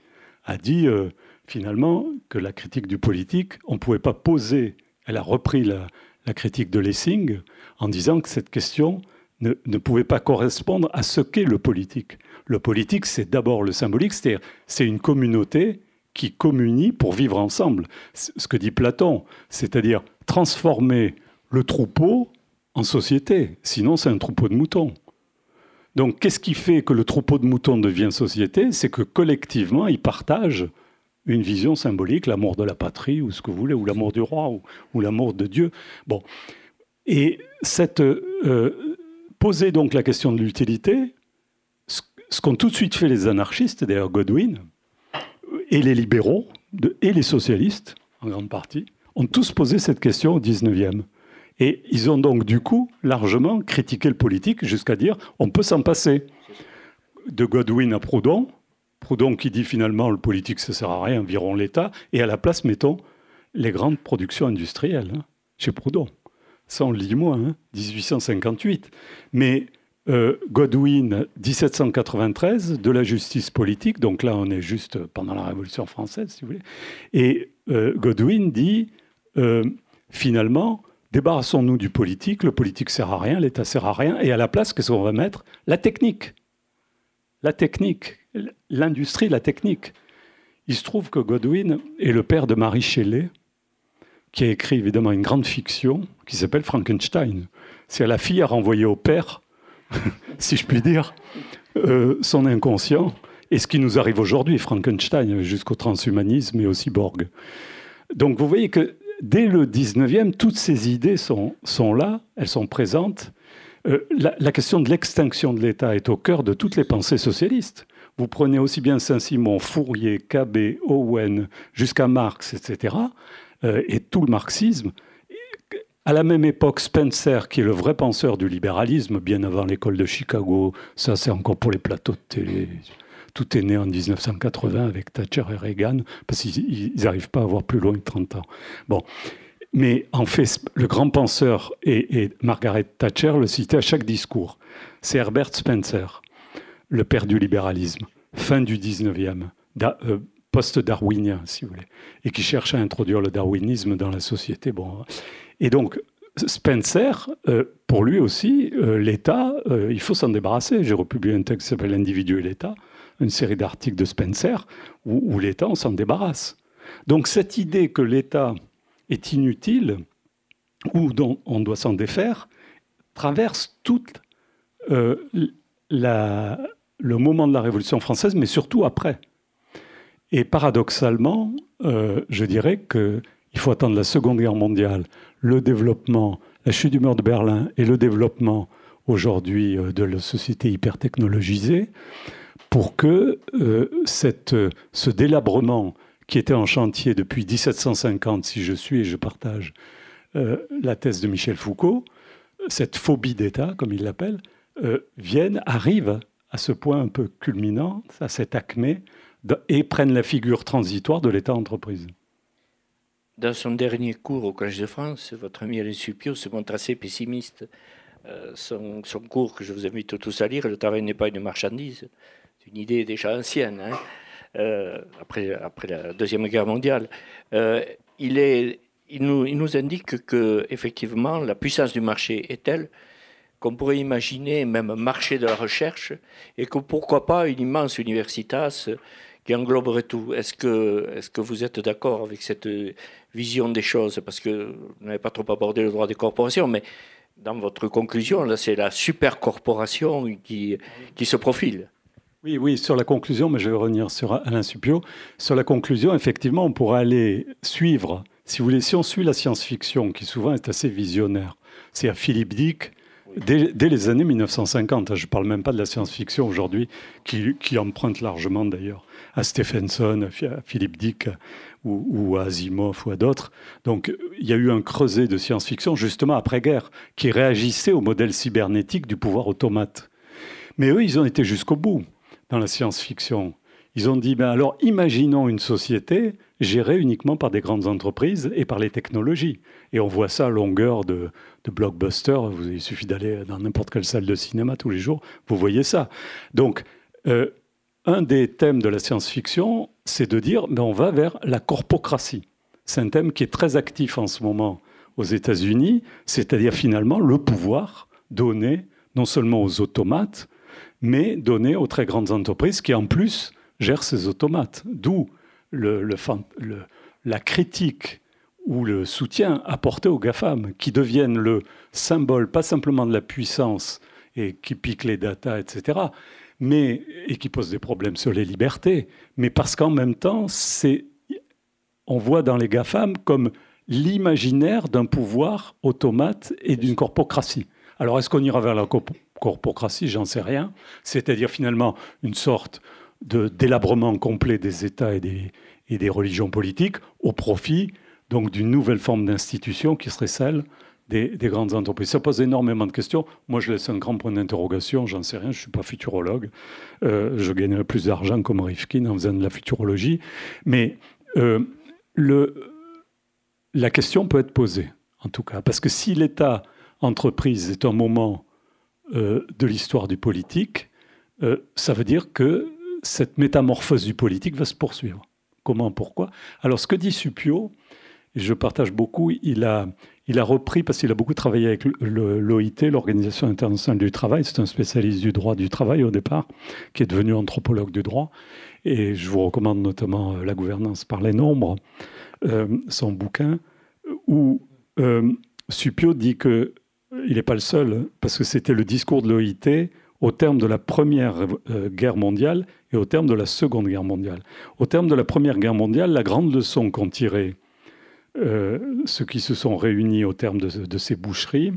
a dit euh, finalement que la critique du politique, on ne pouvait pas poser, elle a repris la, critique de Lessing en disant que cette question ne, ne pouvait pas correspondre à ce qu'est le politique. Le politique, c'est d'abord le symbolique, c'est-à-dire c'est une communauté qui communie pour vivre ensemble. Ce que dit Platon, c'est-à-dire transformer le troupeau en société. Sinon, c'est un troupeau de moutons. Donc, qu'est-ce qui fait que le troupeau de moutons devient société? C'est que collectivement, ils partagent une vision symbolique, l'amour de la patrie, ou ce que vous voulez, ou l'amour du roi, ou, l'amour de Dieu. Bon. Et cette, euh, poser donc la question de l'utilité, ce, qu'ont tout de suite fait les anarchistes, d'ailleurs Godwin, et les libéraux, et les socialistes, en grande partie, ont tous posé cette question au 19e. Et ils ont donc du coup largement critiqué le politique jusqu'à dire on peut s'en passer. De Godwin à Proudhon, Proudhon qui dit finalement le politique ça sert à rien, environ l'État, et à la place mettons les grandes productions industrielles hein, chez Proudhon. Ça on le dit moins, 1858. Mais euh, Godwin, 1793, de la justice politique, donc là on est juste pendant la Révolution française si vous voulez, et euh, Godwin dit euh, finalement débarrassons-nous du politique, le politique sert à rien, l'État sert à rien, et à la place, qu'est-ce qu'on va mettre? La technique. La technique l'industrie, la technique. Il se trouve que Godwin est le père de Marie Shelley, qui a écrit évidemment une grande fiction qui s'appelle Frankenstein. C'est la fille à renvoyer au père, si je puis dire, euh, son inconscient. Et ce qui nous arrive aujourd'hui, Frankenstein, jusqu'au transhumanisme et au cyborg. Donc vous voyez que dès le 19e, toutes ces idées sont, sont là, elles sont présentes. Euh, la, question de l'extinction de l'État est au cœur de toutes les pensées socialistes. Vous prenez aussi bien Saint-Simon, Fourier, Cabet, Owen, jusqu'à Marx, etc., euh, et tout le marxisme. À la même époque, Spencer, qui est le vrai penseur du libéralisme, bien avant l'école de Chicago, ça c'est encore pour les plateaux de télé. Tout est né en 1980 avec Thatcher et Reagan, parce qu'ils n'arrivent pas à avoir plus loin de 30 ans. Bon. Mais en fait, le grand penseur, et Margaret Thatcher le citait à chaque discours, c'est Herbert Spencer le père du libéralisme, fin du 19e, euh, post-darwinien, si vous voulez, et qui cherche à introduire le darwinisme dans la société. Bon. Et donc, Spencer, euh, pour lui aussi, euh, l'État, il faut s'en débarrasser. J'ai republié un texte qui s'appelle L'individu et l'État, une série d'articles de Spencer, où, l'État, on s'en débarrasse. Donc cette idée que l'État est inutile, ou dont on doit s'en défaire, traverse toute la, le moment de la Révolution française, mais surtout après. Et paradoxalement, euh, je dirais qu'il faut attendre la Seconde Guerre mondiale, le développement, la chute du mur de Berlin et le développement aujourd'hui euh, de la société hyper technologisée pour que euh, cette, ce délabrement qui était en chantier depuis 1750, si je suis et je partage la thèse de Michel Foucault, cette phobie d'État, comme il l'appelle, vienne, arrive à ce point un peu culminant, à cet acmé, et prennent la figure transitoire de l'État-entreprise. Dans son dernier cours au Collège de France, votre ami Alain Supio se montre assez pessimiste. Euh, son, cours que je vous invite tous à lire, Le travail n'est pas une marchandise, c'est une idée déjà ancienne, hein, euh, après, la Deuxième Guerre mondiale. Euh, il nous indique que effectivement la puissance du marché est telle qu'on pourrait imaginer même un marché de la recherche et que pourquoi pas une immense universitas qui engloberait tout. Est-ce que, est que vous êtes d'accord avec cette vision des choses? Parce que vous n'avez pas trop abordé le droit des corporations, mais dans votre conclusion, là, c'est la super corporation qui, qui se profile. Oui, oui, sur la conclusion, mais je vais revenir sur Alain Supio. Sur la conclusion, effectivement, on pourrait aller suivre, si vous voulez, si on suit la science-fiction, qui souvent est assez visionnaire, c'est à Philippe Dick, dès, les années 1950, je ne parle même pas de la science-fiction aujourd'hui, qui, qui, emprunte largement d'ailleurs à Stephenson, à Philippe Dick ou, à Asimov ou à d'autres. Donc il y a eu un creuset de science-fiction justement après-guerre qui réagissait au modèle cybernétique du pouvoir automate. Mais eux, ils ont été jusqu'au bout dans la science-fiction. Ils ont dit, ben alors imaginons une société gérée uniquement par des grandes entreprises et par les technologies. Et on voit ça à longueur de, de blockbuster. Il suffit d'aller dans n'importe quelle salle de cinéma tous les jours, vous voyez ça. Donc, euh, un des thèmes de la science-fiction, c'est de dire, ben on va vers la corpocratie. C'est un thème qui est très actif en ce moment aux États-Unis, c'est-à-dire finalement le pouvoir donné non seulement aux automates, mais donné aux très grandes entreprises qui en plus gèrent ces automates. D'où la critique ou le soutien apporté aux GAFAM, qui deviennent le symbole pas simplement de la puissance et qui piquent les datas, etc., mais, et qui posent des problèmes sur les libertés, mais parce qu'en même temps, c'est, on voit dans les GAFAM comme l'imaginaire d'un pouvoir automate et d'une corpocratie. Alors, est-ce qu'on ira vers la corpocratie? J'en sais rien. C'est-à-dire finalement une sorte de délabrement complet des États et des, et des religions politiques au profit donc d'une nouvelle forme d'institution qui serait celle des, grandes entreprises. Ça pose énormément de questions. Moi, je laisse un grand point d'interrogation. J'en sais rien. Je ne suis pas futurologue. Euh, je gagnerai plus d'argent comme Rifkin en faisant de la futurologie. Mais euh, la question peut être posée, en tout cas. Parce que si l'État entreprise est un moment euh, de l'histoire du politique, ça veut dire que cette métamorphose du politique va se poursuivre. Comment, pourquoi? Alors, ce que dit Supio, je partage beaucoup, il a, il a repris, parce qu'il a beaucoup travaillé avec l'OIT, l'Organisation internationale du travail, c'est un spécialiste du droit du travail au départ, qui est devenu anthropologue du droit, et je vous recommande notamment euh, La gouvernance par les nombres, son bouquin, où Supio dit que il n'est pas le seul, parce que c'était le discours de l'OIT au terme de la Première euh, Guerre mondiale et au terme de la Seconde Guerre mondiale. Au terme de la Première Guerre mondiale, la grande leçon qu'ont tiré euh, ceux qui se sont réunis au terme de, ces boucheries,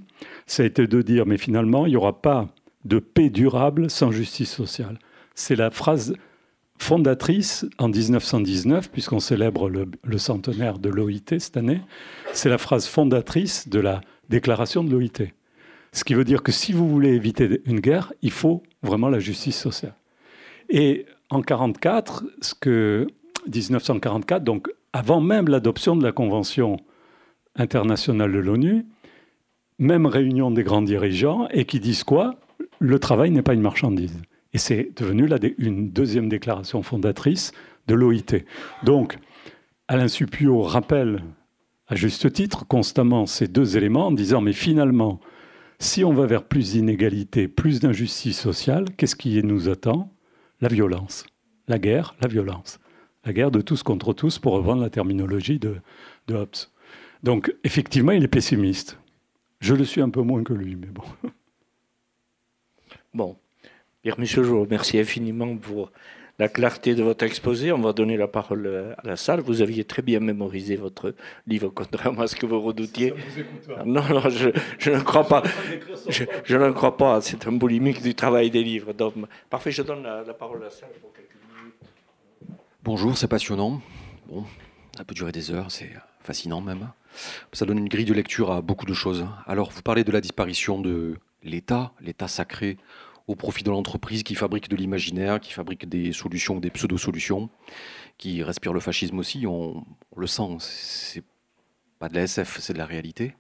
ça a été de dire, mais finalement, il n'y aura pas de paix durable sans justice sociale. C'est la phrase fondatrice en 1919, puisqu'on célèbre le centenaire de l'OIT cette année, c'est la phrase fondatrice de la déclaration de l'OIT. Ce qui veut dire que si vous voulez éviter une guerre, il faut vraiment la justice sociale. Et en 1944, ce que 1944, donc avant même l'adoption de la Convention internationale de l'ONU, même réunion des grands dirigeants, et qui disent quoi? Le travail n'est pas une marchandise. Et c'est devenu une deuxième déclaration fondatrice de l'OIT. Donc, Alain Supio rappelle à juste titre, constamment ces deux éléments en disant, mais finalement, si on va vers plus d'inégalité, plus d'injustice sociale, qu'est-ce qui nous attend? La violence. La guerre, la violence. La guerre de tous contre tous, pour reprendre la terminologie de, de Hobbes. Donc, effectivement, il est pessimiste. Je le suis un peu moins que lui, mais bon. Bon. Pierre-Michel, je vous remercie infiniment pour la clarté de votre exposé. On va donner la parole euh, à la salle. Vous aviez très bien mémorisé votre livre, contrairement à ce que vous redoutiez. non, non, je, ne crois pas. Je, ne crois pas. C'est un boulimique du travail des livres. Donc, parfait, je donne la, parole à la salle pour quelques minutes. Bonjour, c'est passionnant. Bon, ça peut durer des heures, c'est fascinant même. Ça donne une grille de lecture à beaucoup de choses. Alors, vous parlez de la disparition de l'État, l'État sacré au profit de l'entreprise qui fabrique de l'imaginaire, qui fabrique des solutions, des pseudo-solutions, qui respire le fascisme aussi. On, le sent, c'est pas de la SF, c'est de la réalité.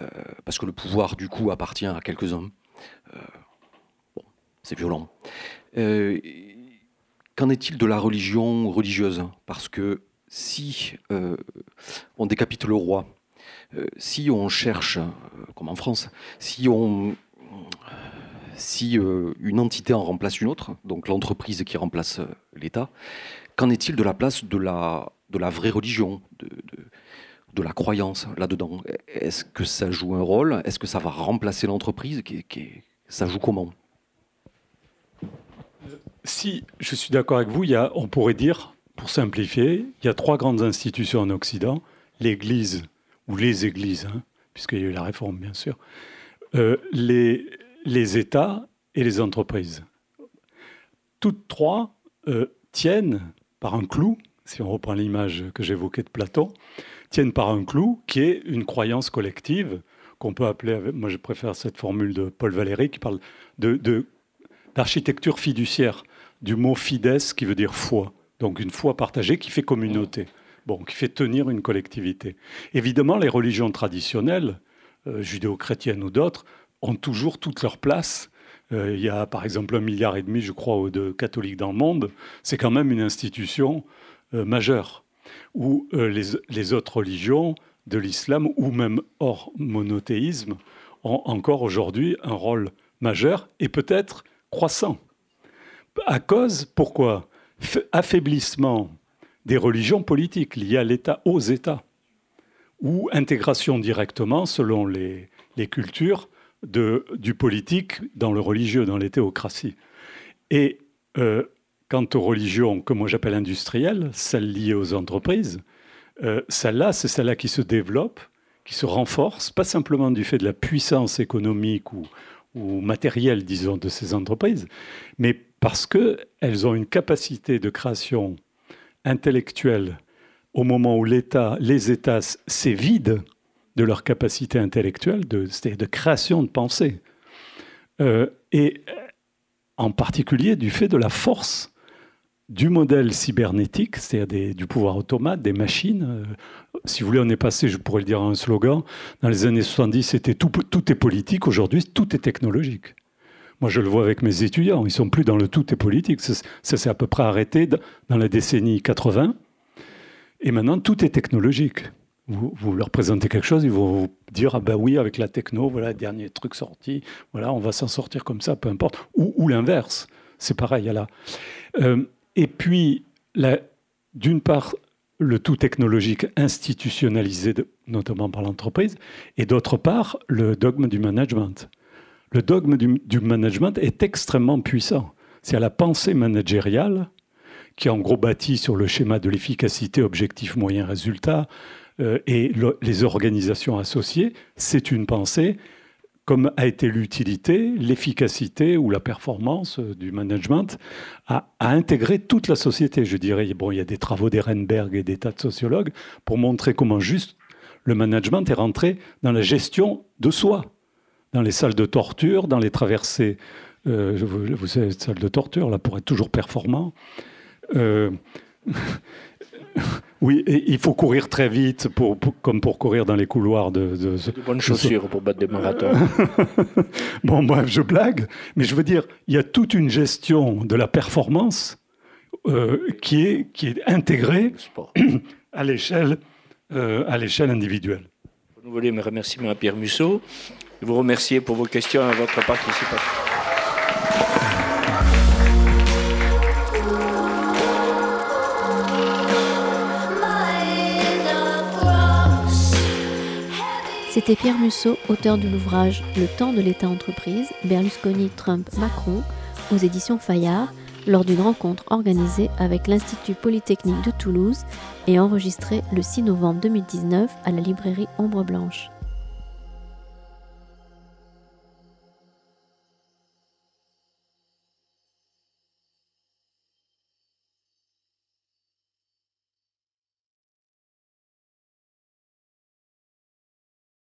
Euh, parce que le pouvoir, du coup, appartient à quelques-uns. Euh, bon, c'est violent. Euh, qu'en est-il de la religion religieuse? Parce que si on décapite le roi, si on cherche, comme en France, si euh, une entité en remplace une autre, donc l'entreprise qui remplace euh, l'État, qu'en est-il de la place de la, vraie religion, de, de, la croyance là-dedans? Est-ce que ça joue un rôle? Est-ce que ça va remplacer l'entreprise? Ça joue comment? Si je suis d'accord avec vous, on pourrait dire, pour simplifier, il y a trois grandes institutions en Occident l'Église ou les Églises, hein, puisqu'il y a eu la réforme, bien sûr, euh, les, les États et les entreprises. Toutes trois euh, tiennent par un clou, si on reprend l'image que j'évoquais de Platon, tiennent par un clou qui est une croyance collective qu'on peut appeler, moi je préfère cette formule de Paul Valéry qui parle de, d'architecture fiduciaire, du mot fides qui veut dire foi, donc une foi partagée qui fait communauté, bon, qui fait tenir une collectivité. Évidemment, les religions traditionnelles, euh, judéo-chrétiennes ou d'autres, ont toujours toute leur place. Euh, il y a par exemple un milliard et demi, je crois, de catholiques dans le monde. C'est quand même une institution euh, majeure. Où les, autres religions de l'islam, ou même hors monothéisme, ont encore aujourd'hui un rôle majeur et peut-être croissant. À cause, pourquoi? Affaiblissement des religions politiques liées à l'État, aux États, ou intégration directement, selon les, cultures, de, du politique dans le religieux, dans les théocraties. Et euh, quant aux religions que moi j'appelle industrielles, celles liées aux entreprises, euh, celles-là, c'est celles-là qui se développent, qui se renforcent, pas simplement du fait de la puissance économique ou, ou matérielle, disons, de ces entreprises, mais parce qu'elles ont une capacité de création intellectuelle au moment où l'État, les États s'évident de leur capacité intellectuelle, de, de création de pensée, euh, et en particulier du fait de la force du modèle cybernétique, c'est-à-dire du pouvoir automate, des machines. Euh, si vous voulez, on est passé, je pourrais le dire en un slogan, dans les années 70, c'était tout est politique, aujourd'hui, tout est technologique. Moi, je le vois avec mes étudiants, ils sont plus dans le tout est politique. Ça, s'est à peu près arrêté dans la décennie 80. Et maintenant, tout est technologique. Vous, vous, leur présentez quelque chose, ils vont vous dire Ah ben oui, avec la techno, voilà, dernier truc sorti, voilà, on va s'en sortir comme ça, peu importe. Ou, l'inverse, c'est pareil. Là. Euh, et puis, d'une part, le tout technologique institutionnalisé, notamment par l'entreprise, et d'autre part, le dogme du management. Le dogme du, management est extrêmement puissant. C'est à la pensée managériale, qui est en gros bâtie sur le schéma de l'efficacité, objectif, moyen, résultat, euh, et les organisations associées, c'est une pensée comme a été l'utilité, l'efficacité ou la performance euh, du management à, intégrer toute la société. Je dirais, bon, il y a des travaux d'Ehrenberg et des tas de sociologues pour montrer comment juste le management est rentré dans la gestion de soi, dans les salles de torture, dans les traversées, euh, vous, savez, salles de torture, là, pour être toujours performant. Euh, Oui, et il faut courir très vite, pour, comme pour courir dans les couloirs de. de, de bonnes chaussures pour battre des marathons. bon, bref, je blague, mais je veux dire, il y a toute une gestion de la performance euh, qui, est, qui est intégrée à l'échelle euh, individuelle. Vous voulez mes remerciements à Pierre Musso. Je vous remercier pour vos questions et votre participation. C'était Pierre Musso, auteur de l'ouvrage Le temps de l'État-entreprise, Berlusconi, Trump, Macron, aux éditions Fayard, lors d'une rencontre organisée avec l'Institut Polytechnique de Toulouse et enregistrée le 6 novembre 2019 à la librairie Ombre Blanche.